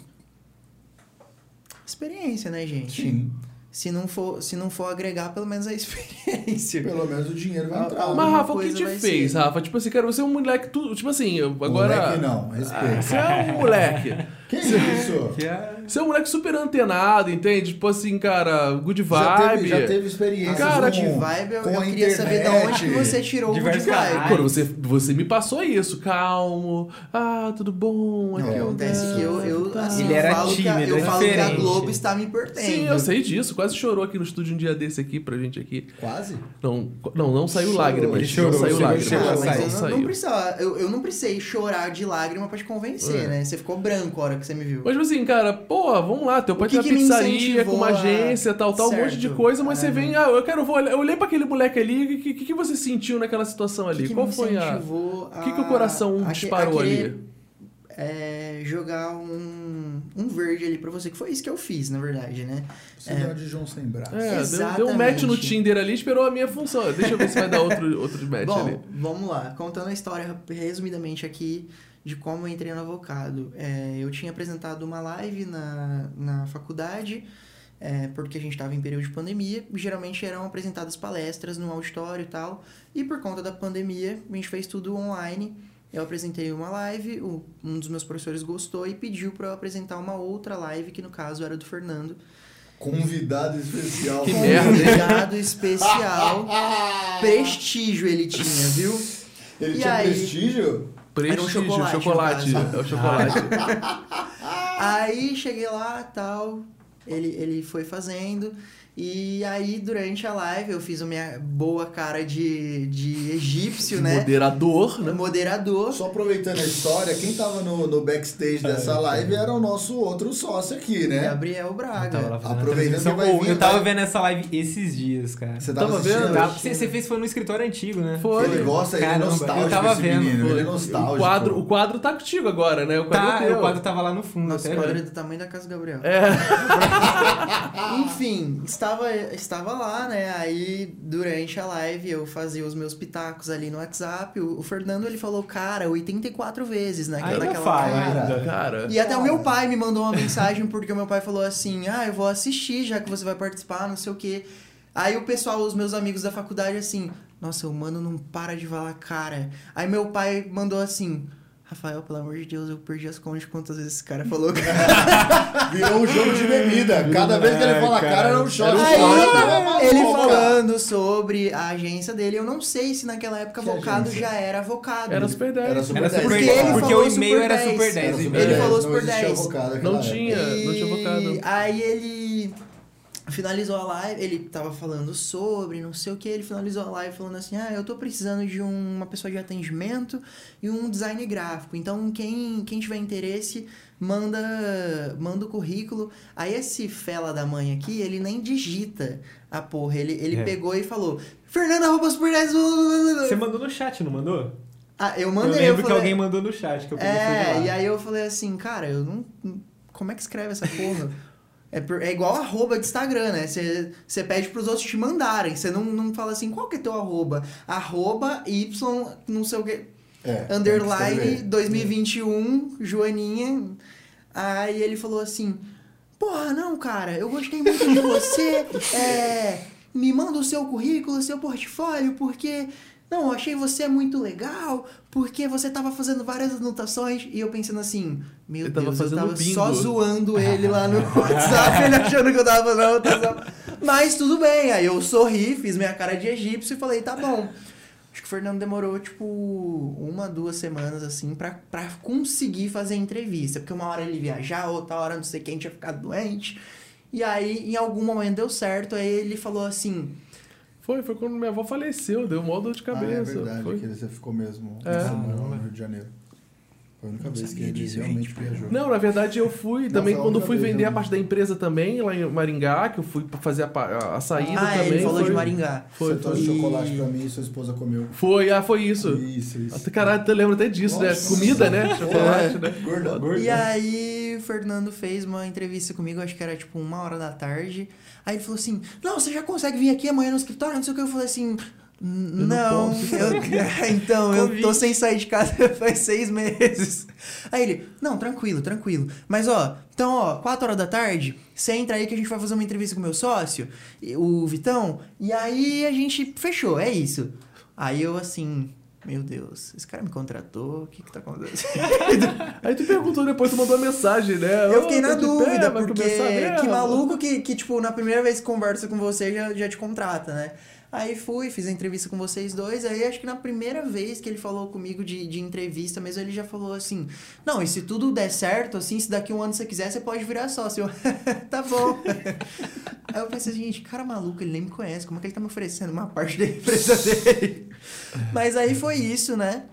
S4: Experiência, né, gente?
S3: Sim.
S4: Se não, for, se não for agregar, pelo menos a experiência.
S3: Pelo menos o dinheiro vai
S4: Ah,
S3: entrar.
S4: ah,
S1: Mas, Rafa, o que te fez,
S4: ser.
S1: Rafa? Tipo assim, cara, você é um moleque. Tu, tipo assim, agora.
S3: Moleque não, respeito.
S1: Ah, Você é um moleque.
S3: Que isso?
S2: Que é...
S1: Você é um moleque super antenado, entende? Tipo assim, cara, good
S3: Já
S1: vibe.
S3: teve, já teve experiência
S1: Cara,
S3: com,
S4: de vibe, eu,
S3: com
S4: eu queria saber de onde você tirou o good vibe.
S2: canais.
S1: Quando você, você me passou isso, calmo. Ah, tudo bom?
S3: Não,
S1: é
S4: Acontece que eu, eu,
S2: Ele
S4: eu
S2: era
S4: falo, que a,
S2: tímido,
S4: eu
S2: é
S4: falo que a. Globo está me pertendo.
S1: Sim, eu sei disso. Quase chorou aqui no estúdio um dia desse aqui pra gente aqui.
S3: Quase?
S1: Não, não, não saiu
S3: Chorou,
S1: lágrimas.
S2: ele chorou,
S1: não saiu
S2: chegou-
S1: lágrimas.
S2: chegou a
S4: Ah,
S1: não
S4: mas
S2: sair.
S4: eu não,
S1: saiu.
S4: não precisava, eu, eu não precisei chorar de lágrima pra te convencer,
S1: É.
S4: né? Você ficou branco a hora que você me viu.
S1: Mas, tipo assim, cara, pô, vamos lá, teu pai tem uma
S4: que me
S1: pizzaria com uma agência, tal, tal, um monte de coisa, mas você
S4: Ah.
S1: vem, ah, eu quero, vou olhar- eu olhei pra aquele moleque ali, o que, que, que você sentiu naquela situação ali?
S4: que que
S1: Qual foi a. O que, que o coração disparou ali?
S4: É, jogar um, um verde ali pra você, que foi isso que eu fiz, na verdade, né?
S3: Síndrome de João sem braço.
S1: É, deu, deu um match no
S4: Exatamente.
S1: Tinder ali, esperou a minha função. Deixa eu ver se vai dar outro, outro match
S4: Bom,
S1: ali.
S4: vamos lá. Contando a história resumidamente aqui de como eu entrei no avocado. É, eu tinha apresentado uma live na, na faculdade, é, porque a gente estava em período de pandemia. Geralmente eram apresentadas palestras no auditório e tal. E por conta da pandemia, a gente fez tudo online. Eu apresentei uma live, o- um dos meus professores gostou e pediu para eu apresentar uma outra live, que no caso era do Fernando.
S3: Convidado especial.
S1: Que merda?
S4: Convidado especial. Prestígio ele tinha, viu?
S3: Ele
S4: E
S3: tinha
S4: aí?
S3: prestígio?
S1: Prestígio,
S4: chocolate,
S1: chocolate. É o chocolate.
S4: Aí cheguei lá tal, ele, ele foi fazendo. E aí, durante a live, eu fiz a minha boa cara de, de egípcio, né?
S1: Moderador, né?
S4: Moderador.
S3: Só aproveitando a história, quem tava no, no backstage dessa live era o nosso outro sócio aqui, né?
S4: Gabriel Braga.
S2: Eu tava
S3: Aproveitando que vai vir,
S2: eu tava
S3: vai-
S2: vendo essa live esses dias, cara.
S3: Você tava,
S1: Tava vendo?
S2: Tá, você, você fez foi no escritório antigo, né?
S1: Foi.
S3: Ele gosta, ele é nostálgico
S2: eu tava
S3: esse
S2: vendo.
S3: menino, ele é nostálgico.
S1: O quadro, o quadro tá contigo agora, né? O quadro
S2: Tá,
S1: é
S2: o quadro tava lá no fundo.
S4: Nossa, o quadro é do tamanho da casa do Gabriel.
S1: É.
S4: Enfim, estava, estava lá, né? Aí, durante a live, eu fazia os meus pitacos ali no WhatsApp. O, o Fernando, ele falou, cara, 84 vezes naquela,
S2: Ainda
S4: naquela
S2: fala,
S4: live.
S3: cara.
S2: ainda.
S1: Cara.
S4: E até o meu pai me mandou uma mensagem porque o meu pai falou assim: Ah, eu vou assistir já que você vai participar, não sei o quê. Aí o pessoal, os meus amigos da faculdade, assim, nossa, o mano não para de falar, cara. Aí meu pai mandou assim. Rafael, pelo amor de Deus, eu perdi as contas de quantas vezes esse cara falou.
S3: Virou um jogo de bebida. Cada vez que ele
S2: É,
S3: fala
S2: cara.
S3: cara, era um shot.
S1: Um.
S4: Aí,
S3: Tava
S4: ele falando sobre a agência dele, eu não sei se naquela época
S3: agência?
S4: já era avocado.
S1: Era Super 10.
S3: Era Super
S2: Era
S3: 10.
S2: super
S4: Porque ele
S2: porque
S4: falou
S2: o e-mail
S4: Super
S2: era
S4: 10.
S2: super 10.
S3: Era
S2: o
S3: Super
S2: e-mail.
S4: Ele
S3: 10,
S4: falou
S3: não
S4: Super
S3: existia
S4: 10.
S3: avocado naquela
S1: Não
S3: época.
S1: tinha. não tinha avocado.
S4: Aí ele finalizou a live, ele tava falando sobre, não sei o que, ele finalizou a live falando assim, ah, eu tô precisando de um- uma pessoa de atendimento e um design gráfico, então quem, quem tiver interesse, manda, manda o currículo. Aí esse fela da mãe aqui, ele nem digita a porra, ele, ele
S2: É.
S4: pegou e falou, Fernanda, arroba super 10...
S2: Você mandou no chat, não mandou?
S4: Ah, eu
S2: eu
S4: mandei,
S2: lembro
S4: eu
S2: que
S4: falei-
S2: alguém mandou no chat, que eu
S4: é, e aí eu falei assim, cara, eu não. Como é que escreve essa porra? É, por- é igual arroba de Instagram, né? Você pede pros outros te mandarem. Você não, não fala assim, qual que é teu arroba? Arroba Y, não sei o que.
S3: É,
S4: Underline
S3: escrever.
S4: 2021, Joaninha. Aí ele falou assim: Porra, não, cara, eu gostei muito de você. É, me manda o seu currículo, o seu portfólio, porque. Não, eu achei você muito legal, porque você tava fazendo várias anotações. E eu pensando assim: Meu
S1: tava
S4: Deus, eu tava
S1: bingo.
S4: só zoando ele lá no WhatsApp, ele achando que eu tava fazendo anotação. Mas tudo bem, aí eu sorri, fiz minha cara de egípcio e falei: Tá bom. Acho que o Fernando demorou, tipo, uma, duas semanas, assim, pra, pra conseguir fazer a entrevista. Porque uma hora ele ia viajar, outra hora não sei quem tinha ficado doente. E aí, em algum momento deu certo, aí ele falou assim...
S1: Foi, foi quando minha avó faleceu, deu mó dor de
S3: Ah, é
S1: cabeça.
S3: verdade,
S1: Foi.
S3: que você ficou mesmo
S1: É.
S3: semana no Rio de Janeiro. Foi a única
S4: Não
S3: vez que ele
S4: disso,
S3: realmente
S4: gente.
S3: viajou.
S1: Não, na verdade eu fui também quando fui
S3: vez,
S1: vender a
S3: né?
S1: parte da empresa também, lá em Maringá, que eu fui pra fazer a, a, a saída
S4: ah, é,
S1: também.
S4: ele falou
S1: foi,
S4: de Maringá.
S1: Foi,
S3: Você trouxe
S1: foi.
S3: chocolate pra mim e sua esposa comeu.
S1: Foi, ah, foi isso.
S3: Isso, isso.
S1: Caralho, tu lembra até disso,
S3: Nossa,
S1: né? Comida, né? Chocolate, né?
S3: Gorda.
S2: Gordo.
S4: E aí, o Fernando fez uma entrevista comigo, acho que era tipo uma hora da tarde. Aí ele falou assim: Não, você já consegue vir aqui amanhã no escritório? Não sei o que. Eu falei assim:
S1: não
S4: Não,
S1: posso."
S4: eu, então, eu tô sem sair de casa faz seis meses. Aí ele, não, tranquilo, tranquilo. Mas ó, então ó, quatro horas da tarde, você entra aí que a gente vai fazer uma entrevista com o meu sócio, e- o Vitão, e aí a gente fechou, é isso. Aí eu assim, meu Deus, esse cara me contratou, o que que tá acontecendo?
S1: Aí tu perguntou depois, tu mandou uma mensagem, né?
S4: Eu fiquei na
S1: tá pé,
S4: dúvida,
S1: vai
S4: porque que maluco que, que, tipo, na primeira vez que conversa com você já, já te contrata, né? Aí fui, fiz a entrevista com vocês dois, aí acho que na primeira vez que ele falou comigo de, de entrevista mesmo, ele já falou assim, não, e se tudo der certo, assim, se daqui um ano você quiser, você pode virar sócio. Eu, tá bom. aí eu pensei, gente, cara maluco, ele nem me conhece, como é que ele tá me oferecendo uma parte da empresa dele? Mas aí foi isso, né?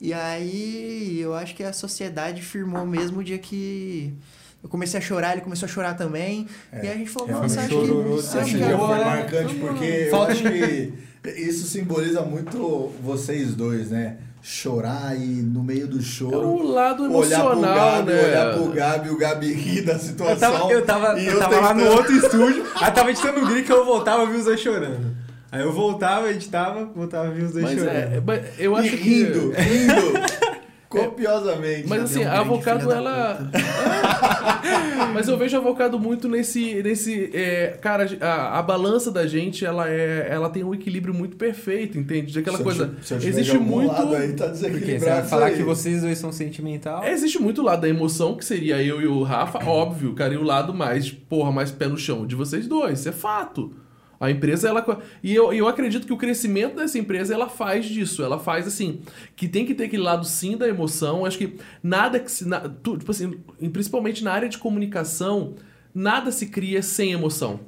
S4: E aí eu acho que a sociedade firmou mesmo o dia que eu comecei a chorar, ele começou a chorar também.
S3: É,
S4: e aí a gente falou,
S3: realmente
S4: nossa, acho
S2: chorou,
S4: que. Acho que
S3: foi marcante porque eu
S2: Falta-
S3: acho que Isso simboliza muito vocês dois, né? Chorar e no meio do
S1: É
S3: choro.
S1: o lado
S3: olhar pro
S1: emocional,
S3: Gabi,
S1: né?
S3: olhar pro Gabi, o Gabi rir da
S2: Eu
S3: situação.
S2: tava, eu tava,
S3: e
S2: eu tava lá no
S3: tentando-
S2: outro estúdio, aí tava editando um grito que eu voltava e vi os dois chorando. Aí eu voltava, editava, voltava e vi os dois
S1: Mas
S2: chorando.
S1: é, mas eu
S3: E
S1: acho
S3: rindo,
S1: que.
S3: rindo. copiosamente.
S1: Mas assim,
S4: é um
S1: a avocado, ela. Mas eu vejo a avocado muito nesse. nesse é, cara, a, a balança da gente, ela é. Ela tem um equilíbrio muito perfeito, entende? De aquela
S3: Se eu
S1: coisa.
S3: eu tiver
S1: existe
S3: de algum
S1: muito.
S3: lado aí, tá
S2: Porque você vai
S3: desequilibrado
S2: falar
S3: aí.
S2: que vocês dois são sentimental.
S1: É, Existe muito o lado da emoção, que seria eu e o Rafa, óbvio, cara, e o lado mais, porra, mais pé no chão de vocês dois, isso é fato. A empresa, ela. E eu, eu acredito que o crescimento dessa empresa, ela faz disso. Ela faz assim, que tem que ter aquele lado sim da emoção. Acho que nada que se. na- tu- tipo assim, principalmente na área de comunicação, nada se cria sem emoção.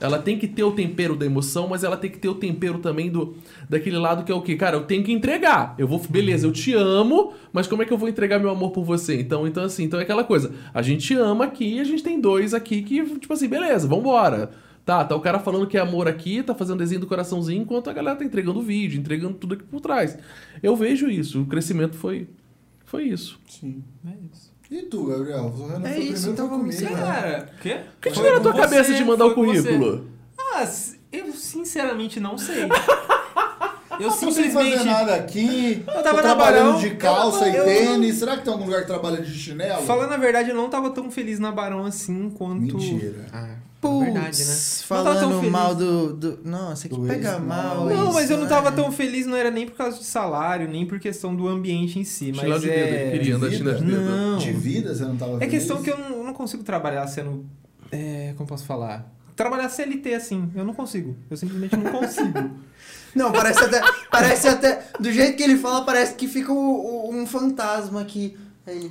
S1: Ela tem que ter o tempero da emoção, mas ela tem que ter o tempero também do daquele lado que é o quê? Cara, eu tenho que entregar. Eu vou, beleza, eu te amo, mas como é que eu vou entregar meu amor por você? Então, então assim, então é aquela coisa. A gente ama aqui a gente tem dois aqui que, tipo assim, beleza, vambora. Tá, tá o cara falando que é amor aqui, tá fazendo desenho do coraçãozinho, enquanto a galera tá entregando vídeo, entregando tudo aqui por trás. Eu vejo isso, o crescimento foi foi isso.
S3: Sim.
S2: É isso.
S3: E tu, Gabriel?
S4: É isso, então vamos
S3: comigo?
S2: Cara, o quê?
S1: O que
S2: Foi
S1: tira na tua
S2: você,
S1: cabeça de mandar o currículo?
S2: Ah, eu sinceramente não sei. Eu
S3: Tô sem
S2: simplesmente.
S3: fazer nada aqui.
S2: Eu tava
S3: trabalhando de calça
S2: eu-
S3: e
S2: eu-
S3: tênis. Será que tem algum lugar que trabalha de chinelo?
S2: Falando a verdade, eu não tava tão feliz na Barão assim quanto.
S3: Mentira.
S2: Ah, é verdade, né? Não tava tão
S4: falando mal do, do... Nossa, que
S3: Do
S4: pega
S3: ex-
S4: mal
S3: Não,
S2: Não,
S4: isso,
S2: mas eu não tava
S4: né?
S2: tão feliz, não era nem por causa de salário, nem por questão do ambiente em si. Mas
S1: Chinelo de dedo, ele
S2: é.
S1: queria andar
S3: de
S1: de de dedo.
S2: Não.
S3: De vida, você não tava
S2: É
S3: feliz?
S2: questão que eu não, eu não consigo trabalhar sendo. É, como posso falar? Trabalhar CLT assim, eu não consigo. Eu simplesmente não consigo.
S4: Não, parece até, parece até... Do jeito que ele fala, parece que fica o- um fantasma aqui.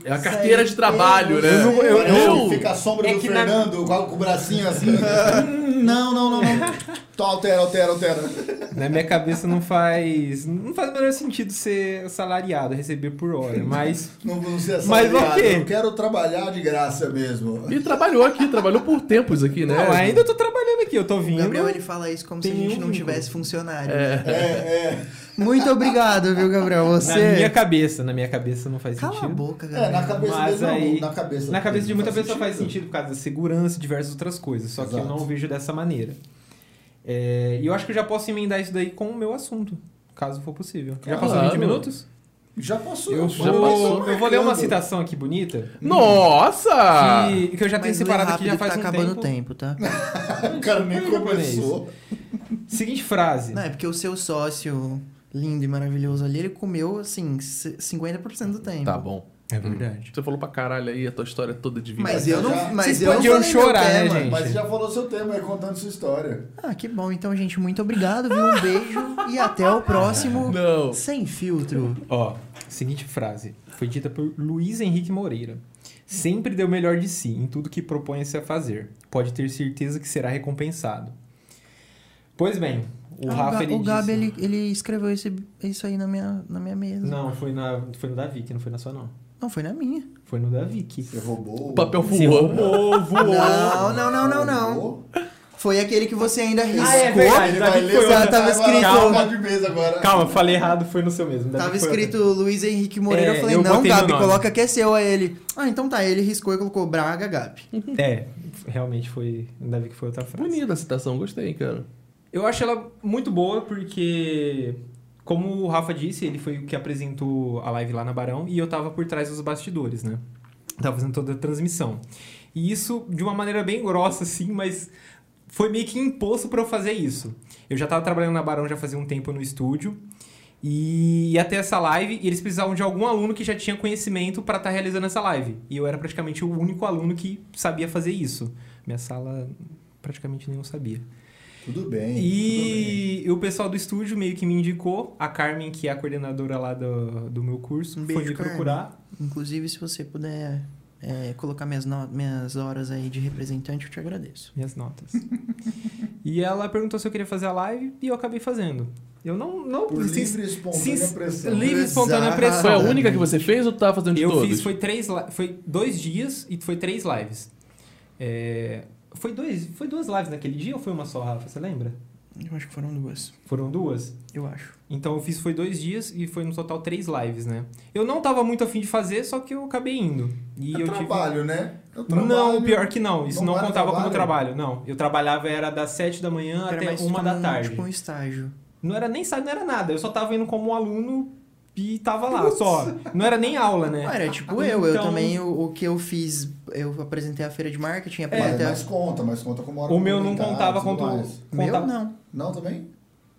S1: É a carteira de trabalho, né?
S2: Eu não- eu-
S1: eu-
S3: fica a sombra
S2: É
S3: do
S2: que na-
S3: Fernando com, o bracinho assim. não, não, não, não. Tô, altera, altera, altera.
S2: Na minha cabeça não faz. Não faz o menor sentido ser salariado, receber por hora. Mas.
S3: Não, não ser
S2: Mas
S3: assalariado.
S2: ok.
S3: Eu quero trabalhar de graça mesmo.
S1: E trabalhou aqui, trabalhou por tempos aqui, né?
S2: Não, ainda tô trabalhando aqui, eu tô
S4: O
S2: vindo.
S4: Gabriel, ele fala isso como se a gente
S2: um
S4: não tivesse funcionário.
S3: É, é.
S4: Muito obrigado, viu, Gabriel?
S2: Na
S4: Você...
S2: minha cabeça, na minha cabeça não faz
S4: Cala a
S2: sentido.
S4: boca,
S3: É,
S4: Gabriel.
S3: na cabeça
S2: Mas
S3: dele
S2: aí-
S3: na cabeça
S2: Na cabeça de muita
S3: não
S2: pessoa faz sentido por causa da segurança e diversas outras coisas. Só que eu
S3: Exato.
S2: não vejo dessa maneira. É, E eu acho que eu já posso emendar isso daí com o meu assunto, caso for possível. Já
S3: Claro.
S2: passou 20 minutos?
S3: Já passou.
S2: Eu
S1: já
S2: vou,
S1: passou
S2: eu vou ler uma citação aqui bonita.
S1: Nossa!
S2: Que, que eu já tenho
S4: Mas
S2: separado aqui já
S4: que
S2: faz
S4: tá
S2: um
S4: acabando
S2: tempo.
S4: o tempo, tá?
S3: O cara nem começou.
S2: Seguinte frase.
S4: Não, é porque o seu sócio lindo e maravilhoso ali, ele comeu, assim, c- 50% do tempo.
S1: Tá bom.
S2: É verdade.
S1: Você falou pra caralho aí a tua história toda de vida.
S4: Mas eu não, mas
S2: Vocês
S4: eu não
S2: podiam chorar, né,
S4: tema.
S2: gente?
S3: Mas você já falou seu tema aí, contando sua história.
S4: Ah, que bom. Então, gente, muito obrigado, viu? Um beijo e até o próximo
S1: Não.
S4: Sem Filtro.
S2: Ó, seguinte frase. Foi dita por Luiz Henrique Moreira. Sempre dê o melhor de si em tudo que propõe-se a fazer. Pode ter certeza que será recompensado. Pois bem, o
S4: Ah,
S2: Rafa
S4: Ga-
S2: ele
S4: o Gabi,
S2: disse...
S4: ele, ele escreveu esse, isso aí na minha, na minha mesa.
S2: Não, foi, na, foi no da Vicky, não foi na sua não.
S4: Não, foi na minha.
S2: Foi no da Vicky.
S3: Você roubou.
S1: O papel
S2: Você
S1: voou.
S2: roubou, voou.
S4: Não, não, não, não, não. Foi aquele que você ainda riscou.
S2: Ah, é verdade.
S3: Ele vai ler,
S4: Tava escrito-
S3: trocar de mesa agora.
S2: Calma, falei errado, foi no seu mesmo. Davi
S4: Tava
S2: foi
S4: escrito Luiz Henrique Moreira.
S2: É,
S4: eu falei,
S2: eu
S4: não, Gabi, coloca que é seu. Aí ele, ah, então tá. Ele riscou e colocou Braga Gabi.
S2: É, realmente foi... O Davi que foi outra frase.
S1: Bonita a citação, gostei, cara.
S2: Eu acho ela muito boa porque, como o Rafa disse, ele foi o que apresentou a live lá na Barão e eu tava por trás dos bastidores, né? Tava fazendo toda a transmissão. E isso de uma maneira bem grossa, assim, mas foi meio que imposto pra eu fazer isso. Eu já tava trabalhando na Barão já fazia um tempo no estúdio e ia ter essa live e eles precisavam de algum aluno que já tinha conhecimento pra estar realizando essa live. E eu era praticamente o único aluno que sabia fazer isso. Minha sala praticamente nenhum sabia.
S3: Tudo bem.
S2: E o pessoal do estúdio meio que me indicou, a Carmen, que é a coordenadora lá do, do meu curso,
S4: Um
S2: foi
S4: beijo,
S2: me
S4: Carmen.
S2: procurar.
S4: Inclusive, se você puder é, colocar minhas, no- minhas horas aí de representante, eu te agradeço.
S2: Minhas notas. e ela perguntou se eu queria fazer a live e eu acabei fazendo. Eu não. não
S3: Por
S2: sin-
S3: livre espontânea
S2: sin-
S3: pressão.
S2: livre espontânea pressão.
S1: Foi a única que você fez ou tu tava fazendo de
S2: Eu
S1: todos?
S2: fiz, foi três, foi dois dias e foi três lives. É, foi, dois, foi duas lives naquele dia ou foi uma só, Rafa? Você lembra?
S4: Eu acho que foram duas.
S2: Foram duas?
S4: Eu acho.
S2: Então eu fiz foi dois dias e foi no total três lives, né? Eu não tava muito afim de fazer, só que eu acabei indo. E
S3: É
S2: eu
S3: trabalho, né? É
S2: tive. Não,
S3: trabalho.
S2: pior que não. Isso
S3: Não
S2: contava como
S3: trabalho?
S2: trabalho. Não. Eu trabalhava era das sete da manhã
S4: Era
S2: até uma
S4: como
S2: da
S4: um-
S2: tarde.
S4: Tipo um estágio.
S2: Não era nem sabe, não era nada. Eu só tava indo como aluno e tava lá, só. Não era nem aula, né?
S4: Era tipo eu. Eu
S2: Então-
S4: também, o, o que eu fiz, eu apresentei a feira de marketing,
S3: Mas,
S4: apresentei a...
S3: mas conta, mas conta como hora
S2: O meu não contava
S3: tudo
S2: quanto-
S3: mais.
S4: Meu,
S2: contava-
S4: não.
S3: Não, também?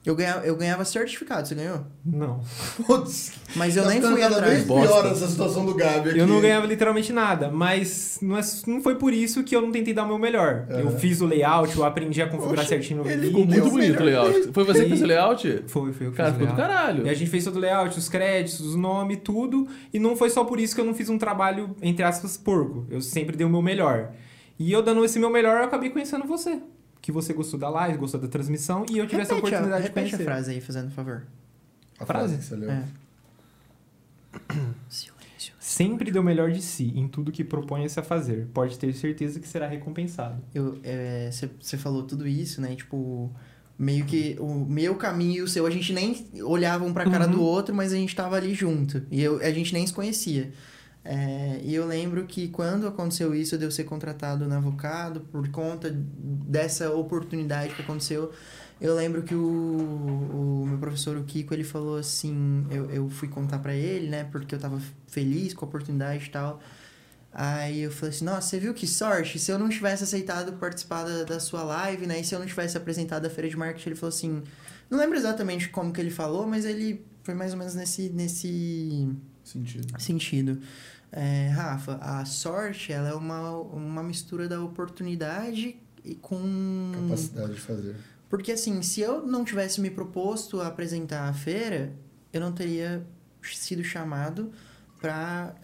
S4: Eu ganhava, eu ganhava certificado, você ganhou?
S2: Não.
S3: Putz,
S4: Mas eu
S3: tá
S4: nem fui atrás.
S3: pior essa situação do Gabi aqui.
S2: Eu não ganhava literalmente nada, mas não, é- não foi por isso que eu não tentei dar o meu melhor.
S3: Aham.
S2: Eu fiz o layout, eu aprendi a configurar
S4: Oxe,
S2: certinho no
S4: ele
S2: vídeo.
S1: Ficou muito bonito o layout. Foi você que fez o layout?
S2: Foi, foi eu que
S1: Cara,
S2: fiz o
S1: ficou do caralho.
S2: E a gente fez todo o layout, os créditos, os nomes, tudo. E não foi só por isso que eu não fiz um trabalho, entre aspas, porco. Eu sempre dei o meu melhor. E eu dando esse meu melhor, eu acabei conhecendo você. Que você gostou da live, gostou da transmissão e eu tive essa
S4: Repete a-
S2: oportunidade de
S4: repete
S2: conhecer.
S4: a frase aí, fazendo favor.
S3: A
S2: Frase?
S3: frase que você leu.
S4: É. Silêncio.
S2: Sempre deu o melhor de si em tudo que propõe-se a fazer. Pode ter certeza que será recompensado.
S4: Você falou tudo isso, né? Tipo, meio que o meu caminho e o seu, a gente nem olhava um pra cara
S2: Uhum.
S4: do outro, mas a gente tava ali junto. E eu, a gente nem se conhecia. É, e eu lembro que quando aconteceu isso de eu ser contratado na Avocado, por conta dessa oportunidade que aconteceu, eu lembro que o, o meu professor, o Kiko, ele falou assim, eu, eu fui contar pra ele, né, porque eu tava feliz com a oportunidade e tal. Aí eu falei assim, nossa, você viu que sorte? Se eu não tivesse aceitado participar da, da sua live, né, e se eu não tivesse apresentado a feira de marketing, ele falou assim, não lembro exatamente como que ele falou, mas ele foi mais ou menos nesse, nesse
S3: Sentido.
S4: sentido. É, Rafa, a sorte, ela é uma, uma mistura da oportunidade e com...
S3: Capacidade de fazer.
S4: Porque assim, se eu não tivesse me proposto a apresentar a feira, eu não teria sido chamado para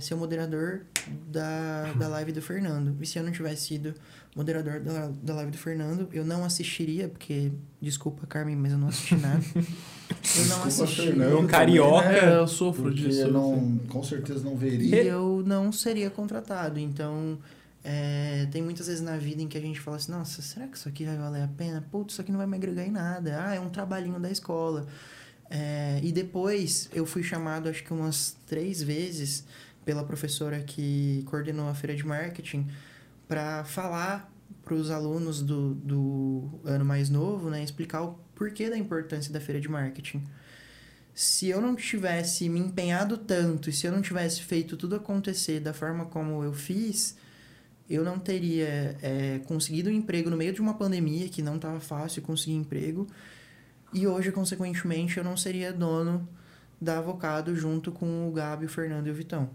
S4: ser o moderador da, da live do Fernando. E se eu não tivesse sido moderador da, da live do Fernando, eu não assistiria, porque, desculpa, Carmen, mas eu não assisti nada. eu não assisti.
S2: Um carioca.
S3: né?
S1: É, eu sofro
S3: Porque
S1: disso.
S3: eu não, com certeza não veria.
S4: E eu não seria contratado. Então, é, tem muitas vezes na vida em que a gente fala assim: nossa, será que isso aqui vai valer a pena? Putz, isso aqui não vai me agregar em nada. Ah, é um trabalhinho da escola. É, e depois eu fui chamado, acho que umas três vezes, pela professora que coordenou a feira de marketing, para falar para os alunos do, do ano mais novo, né, explicar o porquê da importância da feira de marketing se eu não tivesse me empenhado tanto e se eu não tivesse feito tudo acontecer da forma como eu fiz, eu não teria é, conseguido um emprego no meio de uma pandemia que não estava fácil conseguir emprego e hoje, consequentemente, eu não seria dono da Avocado junto com o Gabi, o Fernando e o Vitão.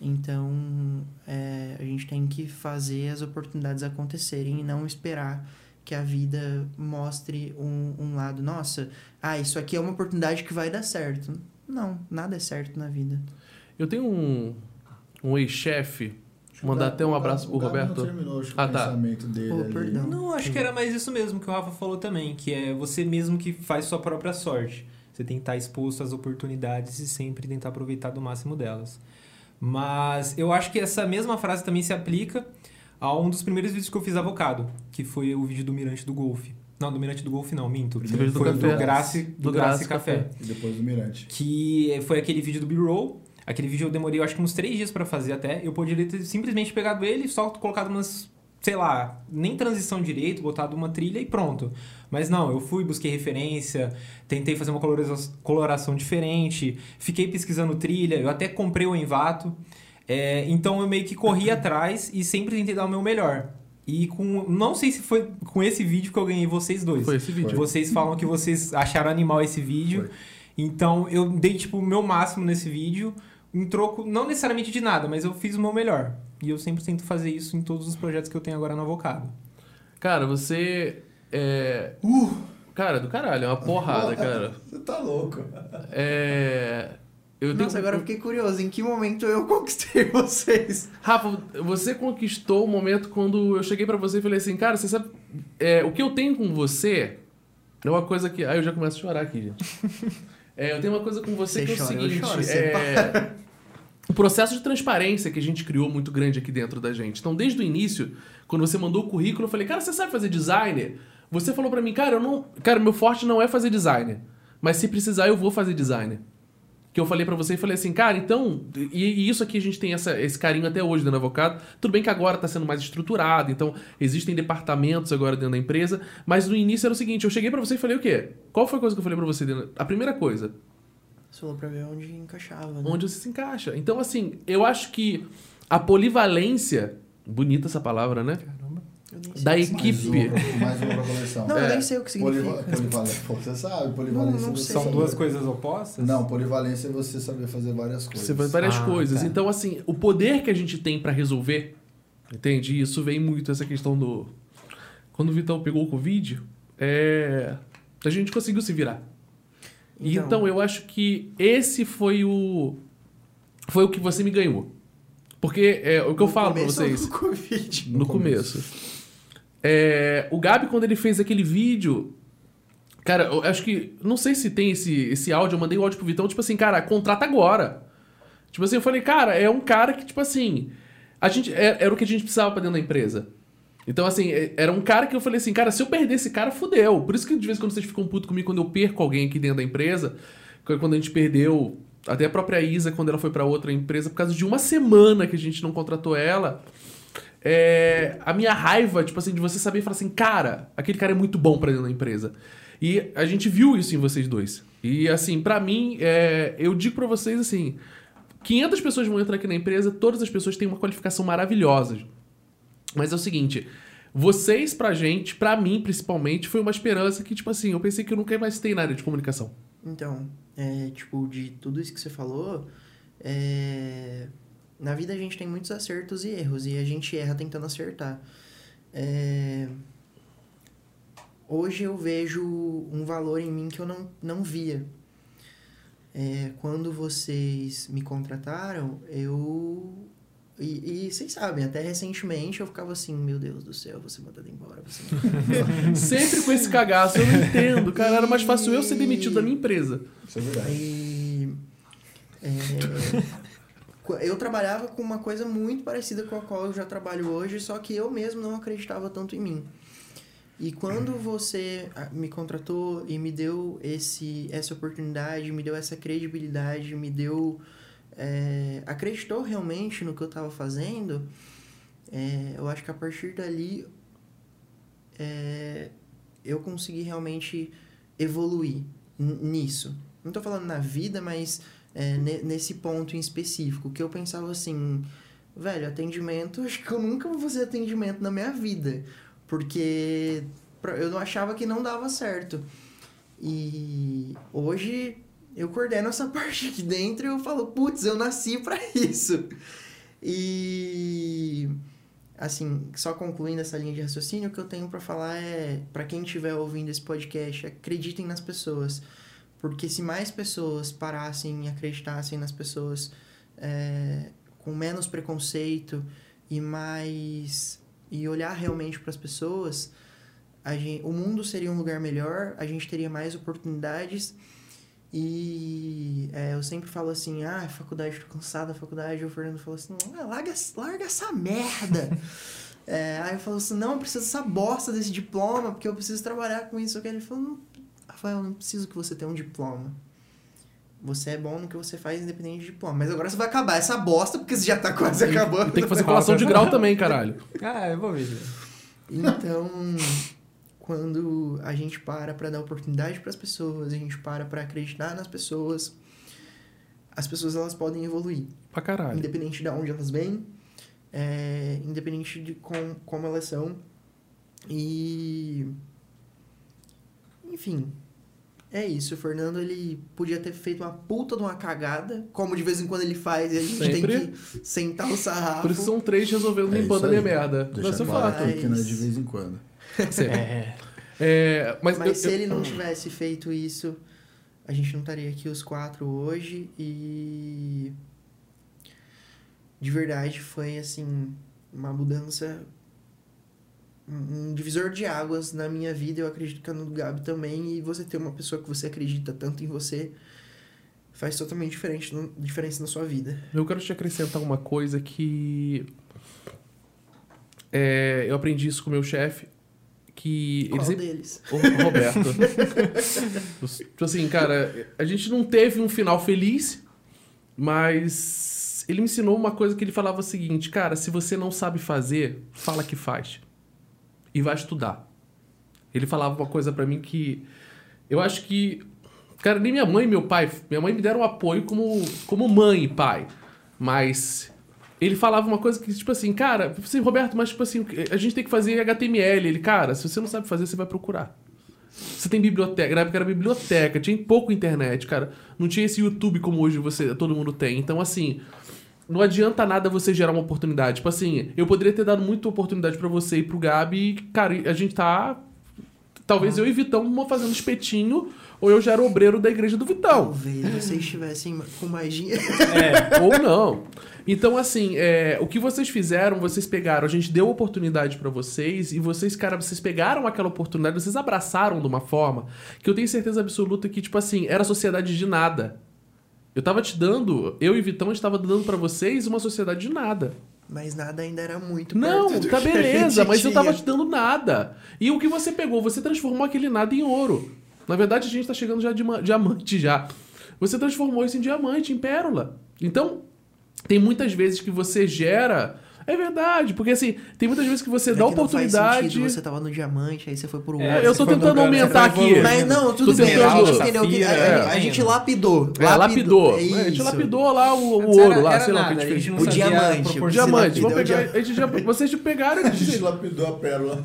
S4: Então, é, a gente tem que fazer as oportunidades acontecerem e não esperar que a vida mostre um, um lado, nossa, ah, isso aqui é uma oportunidade que vai dar certo. Não, nada é certo na vida.
S1: Eu tenho um, um ex-chefe, mandar até um abraço pro Roberto.
S3: Não terminou acho, que
S1: Ah,
S3: o
S1: tá.
S3: pensamento dele
S4: perdão.
S2: Não, acho que era mais isso mesmo que o Rafa falou também, que é você mesmo que faz sua própria sorte. Você tem que estar exposto às oportunidades e sempre tentar aproveitar do máximo delas. Mas eu acho que essa mesma frase também se aplica a um dos primeiros vídeos que eu fiz avocado, que foi o vídeo do Mirante do Golfe. Não, do Mirante do Golfe não, minto.
S3: Primeiro
S1: do
S2: foi
S1: café.
S2: do Grace, do,
S1: Do
S2: Grace, Café.
S1: Café.
S3: E depois do Mirante.
S2: Que foi aquele vídeo do B-roll. Aquele vídeo eu demorei, eu acho que uns três dias pra fazer até. Eu poderia ter simplesmente pegado ele, só colocado umas, sei lá, nem transição direito, botado uma trilha e pronto. Mas não, eu fui, busquei referência, tentei fazer uma coloração diferente, fiquei pesquisando trilha, eu até comprei o Envato. É, então eu meio que corri atrás e sempre tentei dar o meu melhor. E com. Não sei se foi com esse vídeo que eu ganhei vocês dois.
S1: Foi esse vídeo.
S2: Vocês falam que vocês acharam animal esse vídeo.
S3: Foi.
S2: Então eu dei tipo o meu máximo nesse vídeo, em troco, não necessariamente de nada, mas eu fiz o meu melhor. E eu sempre tento fazer isso em todos os projetos que eu tenho agora no Avocado.
S1: Cara, você é.
S3: Uh!
S1: Cara, do caralho, é uma porrada, cara.
S3: Você tá louco.
S1: É. Eu tenho-
S4: Nossa, agora eu fiquei curioso, em que momento eu conquistei vocês?
S1: Rafa, você conquistou o momento quando eu cheguei pra você e falei assim, cara, você sabe. é, o que eu tenho com você é uma coisa que. Aí eu já começo a chorar aqui, gente. É, eu tenho uma coisa com você,
S4: Você
S1: que é o
S4: chora, eu
S1: seguinte.
S4: choro, você
S1: é, o processo de transparência que a gente criou muito grande aqui dentro da gente. Então, desde o início, quando você mandou o currículo, eu falei, cara, você sabe fazer designer? Você falou pra mim, cara, eu não. Cara, meu forte não é fazer design. Mas se precisar, eu vou fazer design. Que eu falei pra você e falei assim, cara, então. E, e isso aqui a gente tem essa, esse carinho até hoje dentro do Avocado. Tudo bem que agora tá sendo mais estruturado, então existem departamentos agora dentro da empresa. Mas no início era o seguinte: eu cheguei pra você e falei o quê? Qual foi a coisa que eu falei pra você? dentro- A primeira coisa,
S4: Você falou pra ver onde encaixava, né?
S1: onde você se encaixa. Então, assim, eu acho que a polivalência. Bonita essa palavra, né?
S2: Caramba.
S4: Eu
S1: Da equipe.
S3: Mais uma, mais uma.
S4: Não, eu
S1: É.
S4: nem sei o que significa.
S3: Poliva- Polivalência, você sabe, polivalência
S4: Não, não
S3: é.
S2: São
S3: saber-
S2: duas coisas opostas?
S3: Não, polivalência é você saber fazer várias coisas.
S1: Você faz várias
S2: Ah,
S1: coisas.
S2: tá.
S1: Então, assim, o poder que a gente tem pra resolver, entende? Isso vem muito essa questão do. Quando o Vitão pegou o Covid, é. A gente conseguiu se virar. E
S4: Então.
S1: Então, eu acho que esse foi o. Foi o que você me ganhou. Porque é o que eu falo pra
S4: começo
S1: vocês.
S4: No Covid.
S1: No,
S3: No
S1: começo. É, o Gabi, quando ele fez aquele vídeo. Cara, eu acho que. Não sei se tem esse, esse áudio, eu mandei o áudio pro Vitão, tipo assim, cara, contrata agora. Tipo assim, eu falei, cara, é um cara que, tipo assim. A gente, é- era o que a gente precisava pra dentro da empresa. Então, assim, é- era um cara que eu falei assim, cara, se eu perder esse cara, fudeu. Por isso que de vez em quando vocês ficam putos comigo quando eu perco alguém aqui dentro da empresa. Quando a gente perdeu. Até a própria Isa, quando ela foi pra outra empresa, por causa de uma semana que a gente não contratou ela. É, a minha raiva, tipo assim, de você saber falar assim, cara, aquele cara é muito bom pra dentro da empresa. E a gente viu isso em vocês dois. E assim, pra mim, é, eu digo pra vocês assim, 500 pessoas vão entrar aqui na empresa, todas as pessoas têm uma qualificação maravilhosa. Mas é o seguinte, vocês pra gente, pra mim principalmente, foi uma esperança que, tipo assim, eu pensei que eu nunca mais ter na área de comunicação.
S4: Então, é, tipo, de tudo isso que você falou, é, na vida a gente tem muitos acertos e erros, e a gente erra tentando acertar. É, hoje eu vejo um valor em mim que eu não, não via. É, quando vocês me contrataram, eu. E, e vocês sabem, até recentemente eu ficava assim: Meu Deus do céu, você mandado embora. Você
S1: Sempre com esse cagaço, eu não entendo, cara. Era mais fácil eu ser demitido da minha empresa.
S3: Isso é verdade.
S4: E, é, eu trabalhava com uma coisa muito parecida com a qual eu já trabalho hoje, só que eu mesmo não acreditava tanto em mim. E quando você ah, me contratou e me deu esse, essa oportunidade, me deu essa credibilidade, me deu. é, acreditou realmente no que eu estava fazendo, é, eu acho que a partir dali é, eu consegui realmente evoluir nisso. Não tô falando na vida, mas é, ne- nesse ponto em específico, que eu pensava assim, velho, atendimento, acho que eu nunca vou fazer atendimento na minha vida, porque eu não achava que não dava certo. E hoje eu coordeno essa parte aqui dentro e eu falo, putz, eu nasci pra isso. E assim, só concluindo essa linha de raciocínio, o que eu tenho pra falar é, pra quem estiver ouvindo esse podcast, acreditem nas pessoas. Porque se mais pessoas parassem e acreditassem nas pessoas é, com menos preconceito e mais e olhar realmente para as pessoas, gente, o mundo seria um lugar melhor, a gente teria mais oportunidades e é, eu sempre falo assim, ah, faculdade, tô cansado da faculdade, o Fernando falou assim, ah, larga, larga essa merda. É, aí eu falo assim, não, eu preciso dessa bosta desse diploma, porque eu preciso trabalhar com isso. Ele falou, não, Rafael, não preciso que você tenha um diploma. Você é bom no que você faz, independente de diploma. Mas agora você vai acabar essa bosta, porque você já tá quase acabando.
S1: Tem que fazer colação de grau também, caralho.
S2: Ah, eu vou ver.
S4: Então, quando a gente para para dar oportunidade para as pessoas, a gente para para acreditar nas pessoas, as pessoas elas podem evoluir,
S1: Pra caralho.
S4: independente de onde elas vêm, é, independente de com, como elas são. E enfim, é isso. O Fernando ele podia ter feito uma puta de uma cagada, como de vez em quando ele faz, e a gente
S1: Sempre.
S4: tem que sentar o sarrafo.
S1: Por isso são três resolvendo
S3: É
S1: limpando a minha merda.
S3: Deixa
S1: Vai ser
S3: claro
S1: fato.
S3: que não é de vez em quando.
S2: É.
S1: É, mas
S4: Mas
S1: eu-
S4: se
S1: eu-
S4: ele não tivesse feito isso, a gente não estaria aqui os quatro hoje e de verdade foi assim uma mudança um divisor de águas na minha vida, eu acredito que é no do Gabi também, e você ter uma pessoa que você acredita tanto em você faz totalmente diferente, diferença na sua vida.
S1: Eu quero te acrescentar uma coisa que. é, eu aprendi isso com o meu chefe, que
S4: Qual
S1: sempre
S4: deles?
S1: Ô, Roberto. tipo assim, cara, a gente não teve um final feliz, mas ele me ensinou uma coisa que ele falava o seguinte, cara, se você não sabe fazer, fala que faz. E vai estudar. Ele falava uma coisa pra mim que eu acho que cara, nem minha mãe e meu pai, minha mãe me deram apoio como como mãe e pai, mas ele falava uma coisa que, tipo assim, cara, assim, Roberto, mas tipo assim, a gente tem que fazer HTML. Ele, cara, se você não sabe fazer, você vai procurar. Você tem biblioteca, na época era biblioteca, tinha pouco internet, cara. Não tinha esse YouTube como hoje você, todo mundo tem. Então, assim, não adianta nada você gerar uma oportunidade. Tipo assim, eu poderia ter dado muita oportunidade pra você e pro Gabi, e, cara, a gente tá. Talvez eu e Vitão fazendo espetinho, ou eu já era obreiro da igreja do Vitão.
S4: Talvez vocês estivessem com mais dinheiro.
S2: É,
S1: Ou não. Então, assim, é, o que vocês fizeram, vocês pegaram, a gente deu oportunidade pra vocês, e vocês, cara, vocês pegaram aquela oportunidade, vocês abraçaram de uma forma que eu tenho certeza absoluta que, tipo assim, era sociedade de nada. Eu tava te dando, eu e Vitão, a gente tava dando pra vocês uma sociedade de nada.
S4: Mas nada ainda era muito
S1: Não, tá beleza, mas eu tava
S4: tinha.
S1: te dando nada. E o que você pegou? Você transformou aquele nada em ouro. Na verdade, a gente tá chegando já de ma- diamante já. Você transformou isso em diamante, em pérola. Então, tem muitas vezes que você gera. É verdade, porque assim, tem muitas vezes que você
S4: É
S1: dá
S4: que não faz
S1: oportunidade.
S4: sentido, você tava no diamante, aí você foi pro
S2: É,
S4: ouro.
S1: eu tô tentando aumentar aqui.
S2: evoluindo.
S4: Mas não, tudo
S1: Tô
S4: bem, a
S1: tentando-
S4: gente entendeu que a, a
S2: é.
S4: gente lapidou.
S1: É, lapidou.
S4: É
S1: A gente lapidou lá o, o ouro
S2: era-
S1: lá,
S2: era
S1: sei lá o
S2: nada,
S1: que a
S2: a
S1: gente fez.
S2: não
S4: O
S2: a
S4: diamante, o
S1: Diamante, vamos pegar. A gente já, vocês pegaram.
S3: A gente lapidou a pérola.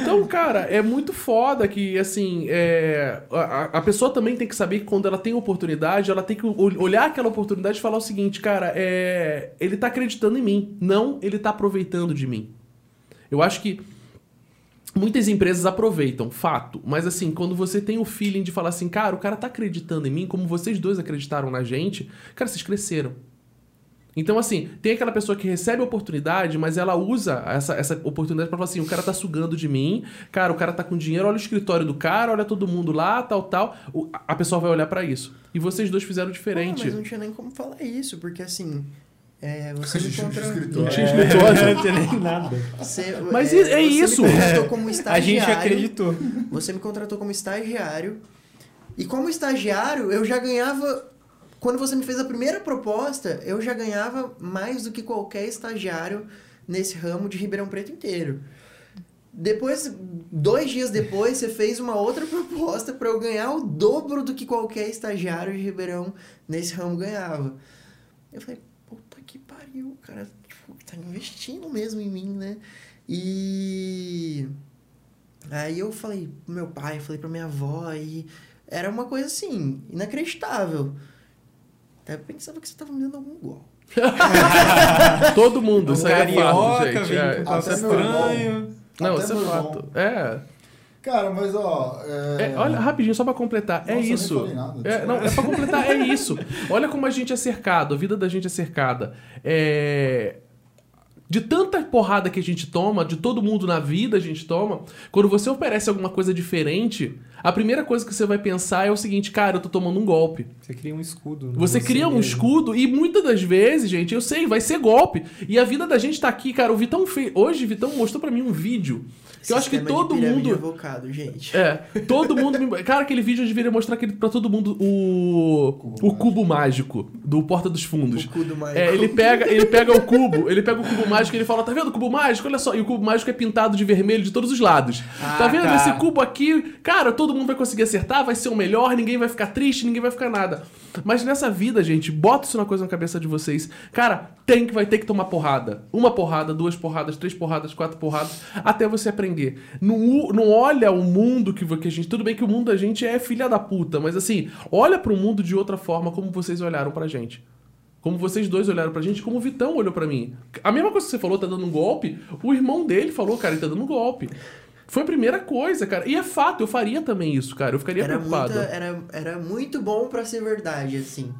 S1: Então, cara, é muito foda que, assim, é, a, a pessoa também tem que saber que quando ela tem oportunidade, ela tem que ol- olhar aquela oportunidade e falar o seguinte, cara, é, ele tá acreditando em mim, não ele tá aproveitando de mim. Eu acho que muitas empresas aproveitam, fato, mas assim, quando você tem o feeling de falar assim, cara, o cara tá acreditando em mim, como vocês dois acreditaram na gente, cara, vocês cresceram. Então, assim, tem aquela pessoa que recebe a oportunidade, mas ela usa essa, essa oportunidade pra falar assim: o cara tá sugando de mim, cara, o cara tá com dinheiro, olha o escritório do cara, olha todo mundo lá, tal, tal. A pessoa vai olhar pra isso. E vocês dois fizeram diferente.
S4: mas não tinha nem como falar isso, porque assim. É, você
S3: A
S4: me
S3: gente não tinha
S4: contra...
S3: escritório.
S1: Não tinha escritório.
S2: Não tinha nem nada.
S4: Você,
S1: Mas
S4: é,
S1: é
S4: você
S1: isso.
S4: Me contratou como
S2: A gente acreditou.
S4: Você me contratou como estagiário. E como estagiário, eu já ganhava. Quando você me fez a primeira proposta, eu já ganhava mais do que qualquer estagiário nesse ramo de Ribeirão Preto inteiro. Depois, dois dias depois, você fez uma outra proposta para eu ganhar o dobro do que qualquer estagiário de Ribeirão nesse ramo ganhava. Eu falei, pariu, o cara tipo, tá investindo mesmo em mim, né? E aí eu falei pro meu pai, falei pra minha avó, e era uma coisa assim, inacreditável. Até pensava que você tava me dando algum golpe.
S1: Todo mundo,
S2: Um
S1: isso aí é fato,
S2: carioca,
S1: gente.
S2: vem
S1: É.
S3: Até
S2: estranho.
S1: Não,
S3: Até
S1: isso é fato. É.
S3: Cara, mas ó. É...
S1: É, olha, rapidinho, só pra completar.
S3: Nossa,
S1: é
S3: eu nem
S1: isso.
S3: falei nada,
S1: É, não, é pra completar, é isso. Olha como a gente é cercado, a vida da gente é cercada. É. De tanta porrada que a gente toma, de todo mundo na vida a gente toma, quando você oferece alguma coisa diferente, a primeira coisa que você vai pensar é o seguinte, cara, eu tô tomando um golpe.
S2: Você cria um escudo.
S1: Você cria um
S2: mesmo.
S1: escudo e muitas das vezes, gente, eu sei, vai ser golpe. E a vida da gente tá aqui, cara. O Vitão fez. Hoje, o Vitão mostrou pra mim um vídeo. Que eu acho que todo mundo.
S4: evocado, gente.
S1: É, todo mundo. me- Cara, aquele vídeo eu deveria mostrar aquele, pra todo mundo o.
S3: Cubo
S1: o cubo mágico do Porta dos Fundos.
S4: O cu do Michael.
S1: É, ele pega, ele pega o cubo, ele pega o cubo mágico e ele fala: tá vendo o cubo mágico? Olha só. E o cubo mágico é pintado de vermelho de todos os lados.
S2: Ah,
S1: tá vendo
S2: tá.
S1: esse cubo aqui? Cara, todo mundo vai conseguir acertar, vai ser o melhor, ninguém vai ficar triste, ninguém vai ficar nada. Mas nessa vida, gente, bota isso na coisa na cabeça de vocês. Cara, tem que vai ter que tomar porrada. Uma porrada, duas porradas, três porradas, quatro porradas, até você aprender. Não, não olha o mundo que, que a gente. Tudo bem que o mundo da gente é filha da puta, mas assim, olha pro mundo de outra forma como vocês olharam pra gente. Como vocês dois olharam pra gente, como o Vitão olhou pra mim. A mesma coisa que você falou, tá dando um golpe, o irmão dele falou, cara, ele tá dando um golpe. Foi a primeira coisa, cara. E é fato, eu faria também isso, cara. Eu ficaria
S4: Era,
S1: preocupado.
S4: muita, era, era muito bom pra ser verdade, assim.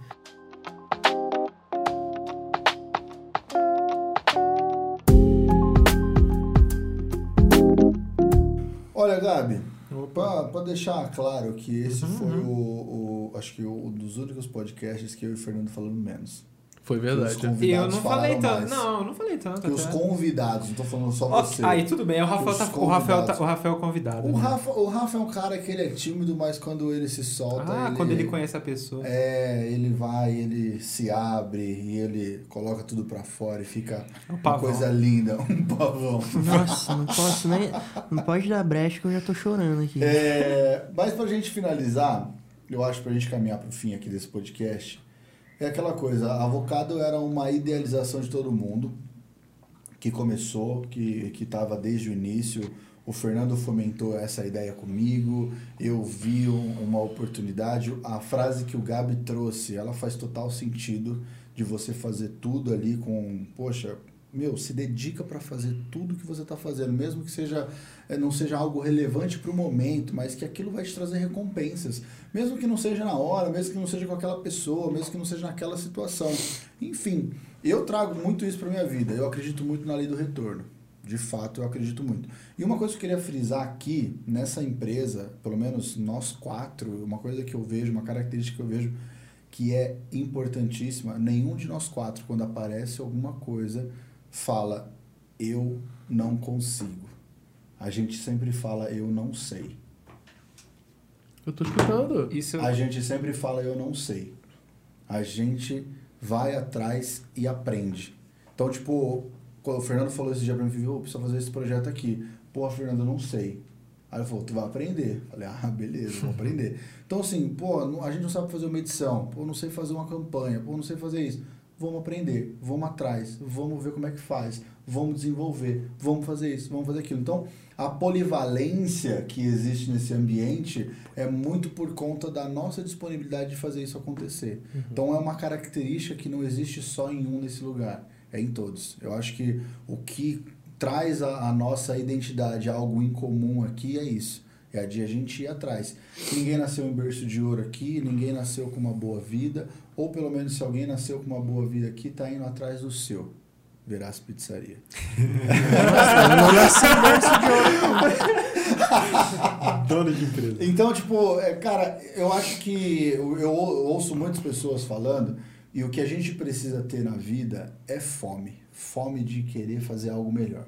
S3: Gabi, pra deixar claro que esse foi o, o- Acho que o, um dos únicos podcasts que eu e o Fernando falamos menos.
S1: Foi verdade.
S3: Que os convidados
S2: Eu não falei tanto.
S3: mais.
S2: Não, eu não falei tanto.
S3: Que os convidados, não tô falando só
S2: Ok,
S3: você.
S2: Aí tudo bem, o Rafael,
S3: Os
S2: tá, o, Rafael tá, o Rafael é convidado.
S3: O
S2: né?
S3: Rafa, o Rafa é um cara que ele é tímido, mas quando ele se solta.
S2: Ah, quando ele conhece a pessoa.
S3: É, ele vai, ele se abre e ele coloca tudo pra fora e fica
S2: Um
S3: uma coisa linda, um pavão.
S4: Nossa, não posso nem. Não pode dar brecha que eu já tô chorando aqui.
S3: É, mas pra gente finalizar, eu acho pra gente caminhar pro fim aqui desse podcast, é aquela coisa, Avocado era uma idealização de todo mundo, que começou, que, que tava desde o início. O Fernando fomentou essa ideia comigo, eu vi um- uma oportunidade. A frase que o Gabi trouxe, ela faz total sentido de você fazer tudo ali com, poxa, meu, se dedica para fazer tudo que você está fazendo, mesmo que seja eh, não seja algo relevante para o momento, mas que aquilo vai te trazer recompensas, mesmo que não seja na hora, mesmo que não seja com aquela pessoa, mesmo que não seja naquela situação. Enfim, eu trago muito isso para minha vida. Eu acredito muito na lei do retorno. De fato, eu acredito muito. E uma coisa que eu queria frisar aqui, nessa empresa, pelo menos nós quatro, uma coisa que eu vejo, uma característica que eu vejo que é importantíssima, nenhum de nós quatro, quando aparece alguma coisa, fala, eu não consigo. A gente sempre fala, eu não sei.
S1: Eu tô escutando.
S2: Isso
S3: A gente sempre fala, eu não sei. A gente vai atrás e aprende. Então, tipo, quando o Fernando falou esse dia pra mim, viu, eu preciso fazer esse projeto aqui. Pô, Fernando, eu não sei. Aí ele falou, tu vai aprender. Falei, ah, beleza, vou aprender. Então, assim, pô, a gente não sabe fazer uma edição. Pô, não sei fazer uma campanha. Pô, não sei fazer isso. Vamos aprender, vamos atrás, vamos ver como é que faz, vamos desenvolver, vamos fazer isso, vamos fazer aquilo. Então, a polivalência que existe nesse ambiente é muito por conta da nossa disponibilidade de fazer isso acontecer. Então, é uma característica que não existe só em um nesse lugar, é em todos. Eu acho que o que traz a, a nossa identidade algo em comum aqui é isso. É a de a gente ir atrás. Ninguém nasceu em berço de ouro aqui, ninguém nasceu com uma boa vida, ou pelo menos se alguém nasceu com uma boa vida aqui, tá indo atrás do seu. Verás pizzaria.
S4: Não em berço de ouro.
S2: dono de empresa.
S3: Então, tipo, é, cara, eu acho que eu, eu ouço muitas pessoas falando e o que a gente precisa ter na vida é fome. Fome de querer fazer algo melhor.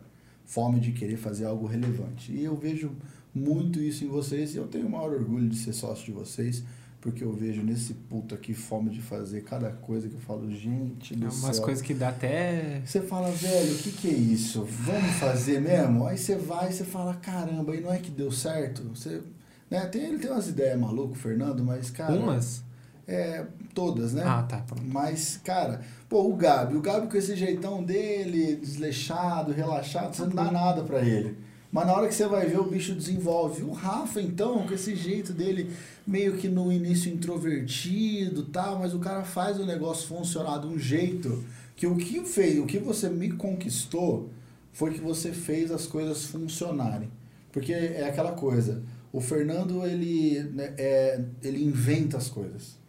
S3: Fome de querer fazer algo relevante. E eu vejo muito isso em vocês e eu tenho o maior orgulho de ser sócio de vocês, porque eu vejo nesse puto aqui fome de fazer cada coisa que eu falo, gente do
S2: É umas
S3: céu.
S2: coisas que dá até.
S3: Você fala, velho, o que, que é isso? Vamos fazer mesmo? Aí você vai e você fala, caramba, e não é que deu certo? Você, né, tem, ele tem umas ideias malucas, o Fernando, mas, cara.
S2: Umas?
S3: É, todas, né?
S2: Ah, tá. pronto.
S3: Mas, cara, pô, o Gabi, o Gabi com esse jeitão dele, desleixado, relaxado, você não dá nada pra ele. Mas na hora que você vai ver, o bicho desenvolve. O Rafa, então, com esse jeito dele, meio que no início introvertido tal, mas o cara faz o negócio funcionar de um jeito que o que fez, o que você me conquistou foi que você fez as coisas funcionarem. Porque é aquela coisa, o Fernando, ele, né, é, ele inventa as coisas.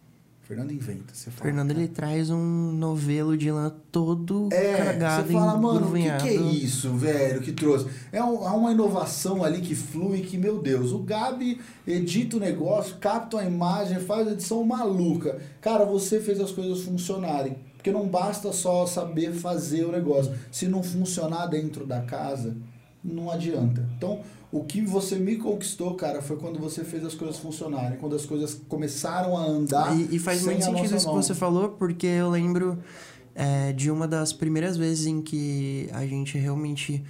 S3: Fernando inventa. Você fala,
S4: Fernando, ele traz um novelo de lã todo
S3: é,
S4: carregado
S3: você fala,
S4: em
S3: mano, o que, que é
S4: grunhado."
S3: isso, velho, que trouxe? É, um- há uma inovação ali que flui, que, meu Deus, o Gabi edita o negócio, capta a imagem, faz a edição maluca. Cara, você fez as coisas funcionarem. Porque não basta só saber fazer o negócio. Se não funcionar dentro da casa, não adianta. Então, o que você me conquistou, cara, foi quando você fez as coisas funcionarem, quando as coisas começaram a andar.
S4: E, e faz
S3: sem
S4: muito
S3: a
S4: sentido isso que
S3: mão.
S4: você falou, porque eu lembro é, de uma das primeiras vezes em que a gente realmente.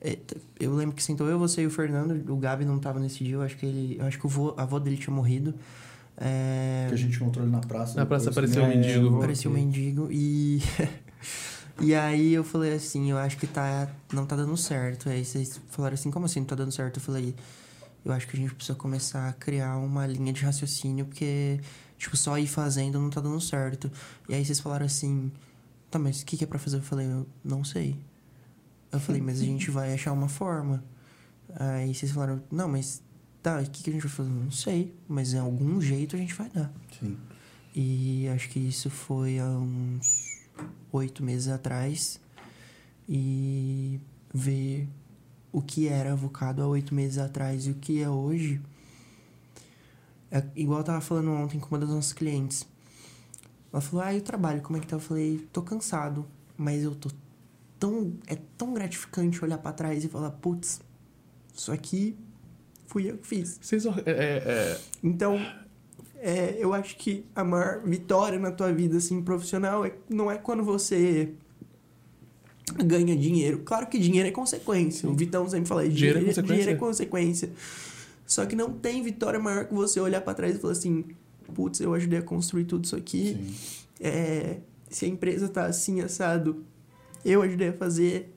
S4: é, Eu lembro que sentou eu, você e o Fernando. O Gabi não tava nesse dia, eu acho que ele. Eu acho que o vô, a avó dele tinha morrido. É,
S3: Que a gente encontrou ele na praça.
S1: Na praça apareceu
S3: né?
S1: um mendigo.
S4: Parecia um mendigo e. e aí eu falei assim, eu acho que tá. Não tá dando certo. Aí vocês falaram assim, como assim não tá dando certo? Eu falei, eu acho que a gente precisa começar a criar uma linha de raciocínio, porque, tipo, só ir fazendo não tá dando certo. E aí vocês falaram assim, tá, mas o que, que é pra fazer? Eu falei, eu não sei. Eu falei, mas a gente vai achar uma forma. Aí vocês falaram, não, mas tá, o que, que a gente vai fazer? Não sei, mas em algum jeito a gente vai dar.
S3: Sim.
S4: E acho que isso foi há uns oito meses atrás. E ver o que era avocado há oito meses atrás e o que é hoje. É igual eu tava falando ontem com uma das nossas clientes. Ela falou, ah, e o trabalho, como é que tá? Eu falei, tô cansado, mas eu tô tão. É tão gratificante olhar pra trás e falar, putz, isso aqui fui eu que fiz.
S1: Vocês, é, é, é,
S4: Então, é, eu acho que a maior vitória na tua vida, assim, profissional, é, não é quando você ganha dinheiro. Claro que dinheiro é consequência. O Vitão sempre fala,
S1: Dinheiro é
S4: dinheiro,
S1: consequência.
S4: dinheiro é consequência. Só que não tem vitória maior que você olhar pra trás e falar assim, putz, eu ajudei a construir tudo isso aqui. É, se a empresa tá assim, assado, eu ajudei a fazer.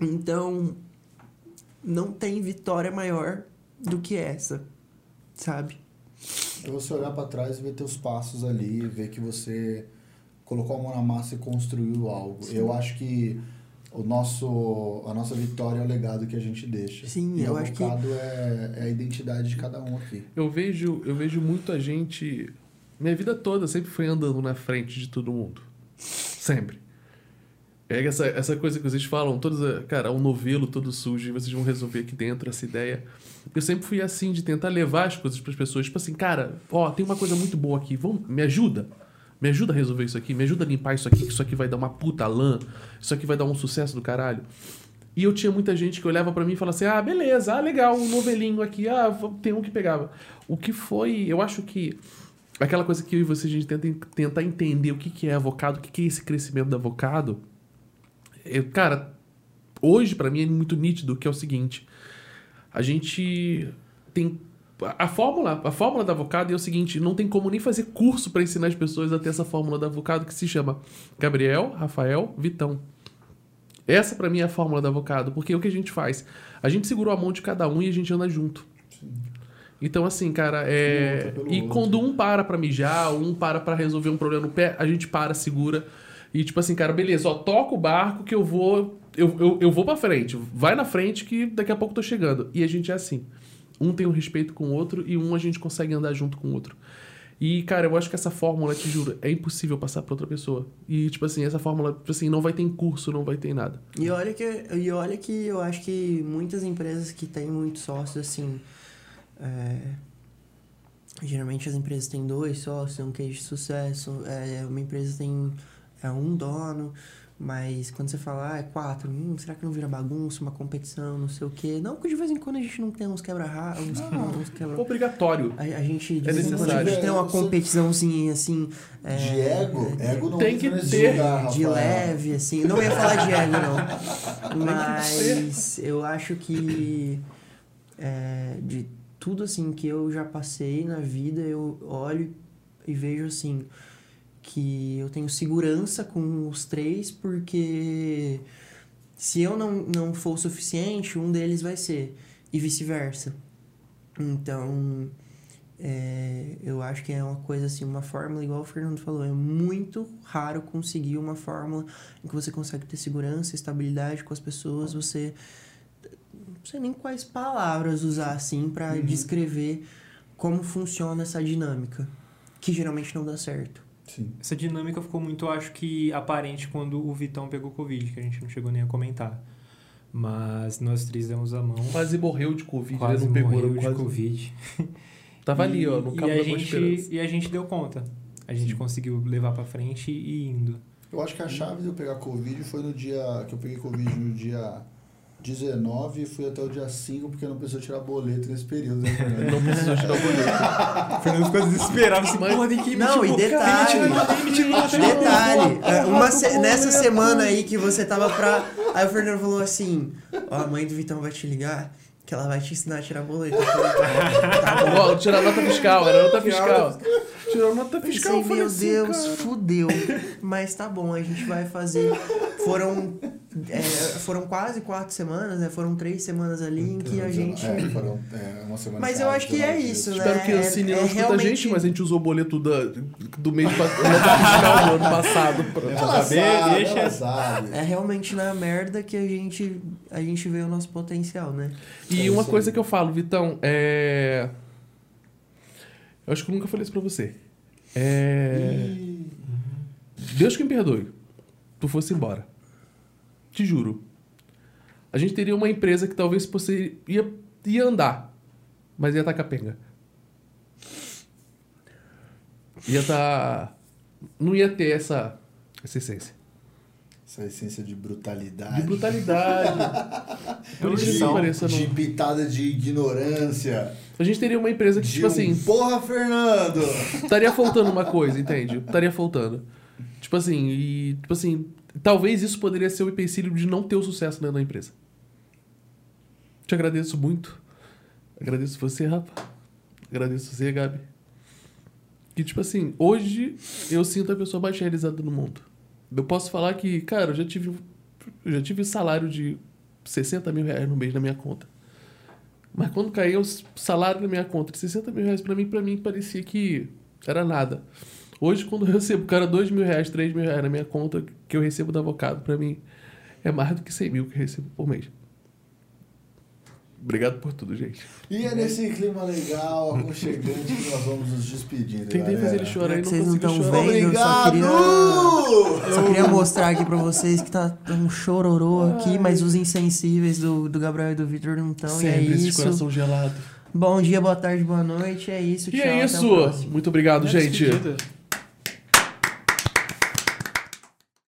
S4: Então, não tem vitória maior do que essa, sabe?
S3: É você olhar pra trás e ver teus passos ali, ver que você colocou a mão na massa e construiu algo. Eu acho que o nosso, a nossa vitória é o legado que a gente deixa.
S4: Sim,
S3: e
S4: eu
S3: o
S4: acho que-
S3: é, é a identidade de cada um aqui.
S1: eu vejo, eu vejo muita gente. Minha vida toda sempre foi andando na frente de todo mundo. Sempre. É essa, essa coisa que vocês falam, todos, cara, um novelo todo sujo, e vocês vão resolver aqui dentro essa ideia. Eu sempre fui assim, de tentar levar as coisas para as pessoas. Tipo assim, cara, ó, tem uma coisa muito boa aqui, vamos, me ajuda. Me ajuda a resolver isso aqui, me ajuda a limpar isso aqui, que isso aqui vai dar uma puta lã, isso aqui vai dar um sucesso do caralho. E eu tinha muita gente que olhava pra mim e falava assim: ah, beleza, ah, legal, um novelinho aqui, ah, tem um que pegava. O que foi, eu acho que aquela coisa que eu e você a gente tenta en- tentar entender o que, que é avocado, o que, que é esse crescimento do avocado. É, cara, hoje pra mim é muito nítido que é o seguinte: a gente tem. A fórmula, a fórmula do avocado é o seguinte: não tem como nem fazer curso pra ensinar as pessoas a ter essa fórmula do avocado que se chama Gabriel, Rafael, Vitão. Essa pra mim é a fórmula do avocado, porque o que a gente faz? A gente segurou a mão de cada um e a gente anda junto. Então, assim, cara, é.
S3: Um
S1: E
S3: outro.
S1: quando um para pra mijar, um para pra resolver um problema no pé, a gente para, segura. E, tipo assim, cara, beleza, ó, toca o barco que eu vou. Eu, eu, eu vou pra frente. Vai na frente que daqui a pouco tô chegando. E a gente é assim. Um tem um respeito com o outro e um a gente consegue andar junto com o outro. E, cara, eu acho que essa fórmula, te juro, é impossível passar pra outra pessoa. E, tipo assim, essa fórmula, tipo assim, não vai ter curso, não vai ter nada.
S4: E olha que, e olha que eu acho que muitas empresas que têm muitos sócios, assim. é, geralmente as empresas têm dois sócios, é um case de sucesso. É, uma empresa tem é, um dono, mas quando você fala, ah, é quatro, hum, será que não vira bagunça, uma competição, não sei o quê? Não, porque de vez em quando a gente não tem uns quebra uns, uns quebra
S1: Obrigatório.
S4: a, a gente, de
S1: É
S4: vez em quando, a
S1: necessário.
S4: gente tem uma
S3: Você-
S4: competiçãozinha, assim... é,
S3: De ego, ego não
S1: Tem que ter
S3: lugar,
S4: de leve, assim. Não ia falar de ego, não. Mas eu acho que é, de tudo assim que eu já passei na vida, eu olho e vejo assim que eu tenho segurança com os três, porque se eu não, não for o suficiente, um deles vai ser. E vice-versa. Então, é, eu acho que é uma coisa assim, uma fórmula, igual o Fernando falou, é muito raro conseguir uma fórmula em que você consegue ter segurança, estabilidade com as pessoas, você não sei nem quais palavras usar assim para descrever como funciona essa dinâmica, que geralmente não dá certo.
S3: Sim.
S2: Essa dinâmica ficou muito, acho que, aparente quando o Vitão pegou Covid, que a gente não chegou nem a comentar. Mas nós três demos a mão.
S1: Quase morreu de Covid,
S2: Quase
S1: ele não pegou,
S2: morreu de
S1: quase...
S2: Covid.
S1: Tava
S2: E-
S1: ali, ó, no
S2: e
S1: cabo
S2: a
S1: da
S2: gente
S1: esperança.
S2: E a gente deu conta. A gente conseguiu levar pra frente e ir indo.
S3: Eu acho que a chave de eu pegar Covid foi no dia. que eu peguei Covid no dia 19 e fui até o dia 5, porque não precisou tirar boleto nesse período. Né, Fernando?
S1: Não precisou tirar boleto.
S2: O Fernando ficou desesperado. Assim,
S1: Mas-
S2: tem que
S4: Não, e detalhe, detalhe, é, uma se- nessa semana aí que você tava pra. Aí o Fernando falou assim: Ó, a mãe do Vitão vai te ligar, que ela vai te ensinar a tirar boleto. Tá bom.
S1: Ó, tirar nota fiscal, era nota fiscal. Tirou nota
S4: Pensei,
S1: fiscal, eu falei
S4: meu
S1: assim,
S4: Deus,
S1: cara.
S4: fudeu. Mas tá bom, a gente vai fazer. Foram. É, foram quase quatro semanas, né? Foram três semanas ali em que a gente.
S3: É, foram, é, uma semana
S4: Mas eu acho que é
S3: 19
S4: isso, né?
S1: Espero que a
S4: É-
S1: Cine
S4: é
S1: não escuta a
S4: realmente-
S1: gente, mas a gente usou o boleto da, do mês fiscal do ano passado. pra-
S3: Ela
S2: saber,
S3: sabe,
S2: deixa-
S3: ela sabe.
S4: É realmente na merda que a gente, a gente vê o nosso potencial, né?
S1: E
S3: É
S1: uma coisa
S3: aí.
S1: que eu falo, Vitão, é. Eu acho que eu nunca falei isso pra você. É.
S3: Ih,
S1: Deus que me perdoe. Tu fosse embora. Te juro. A gente teria uma empresa que talvez você ia, ia andar, mas ia estar capenga. Ia estar não ia ter essa, essa essência.
S3: Essa essência de brutalidade.
S1: De brutalidade. Por isso que pareça,
S3: de
S1: não.
S3: pitada de ignorância.
S1: A gente teria uma empresa que,
S3: de
S1: tipo
S3: um
S1: assim,
S3: Porra, Fernando!
S1: estaria faltando uma coisa, entende? Estaria faltando. Tipo assim, e. Tipo assim, talvez isso poderia ser o empecilho de não ter o sucesso da empresa. Te agradeço muito. Agradeço você, Rafa. Agradeço você, Gabi. Que, tipo assim, hoje eu sinto a pessoa mais realizada no mundo. Eu posso falar que, cara, eu já tive, eu já tive salário de 60 mil reais no mês na minha conta. Mas quando caiu o salário na minha conta de 60 mil reais, pra mim, pra mim parecia que era nada. Hoje, quando eu recebo, cara, 2 mil reais, 3 mil reais na minha conta que eu recebo do avocado, pra mim é mais do que 100 mil que eu recebo por mês. Obrigado por tudo, gente.
S3: E é nesse clima legal, aconchegante, que nós vamos nos despedindo.
S1: Tentei
S3: galera.
S1: fazer ele chorar e não
S4: vocês não
S1: conseguiu
S4: tão
S1: chorar.
S4: vendo, eu só
S3: Obrigado!
S4: queria, só queria mostrar aqui pra vocês que tá um chororô aqui, mas os insensíveis do, do Gabriel e do Victor não estão. E é
S1: esse
S4: isso.
S1: coração gelado.
S4: Bom dia, boa tarde, boa noite. É isso.
S1: E
S4: tchau.
S1: é
S4: até o
S1: isso.
S4: próximo.
S1: Muito obrigado,
S5: é
S1: gente.
S5: despedida.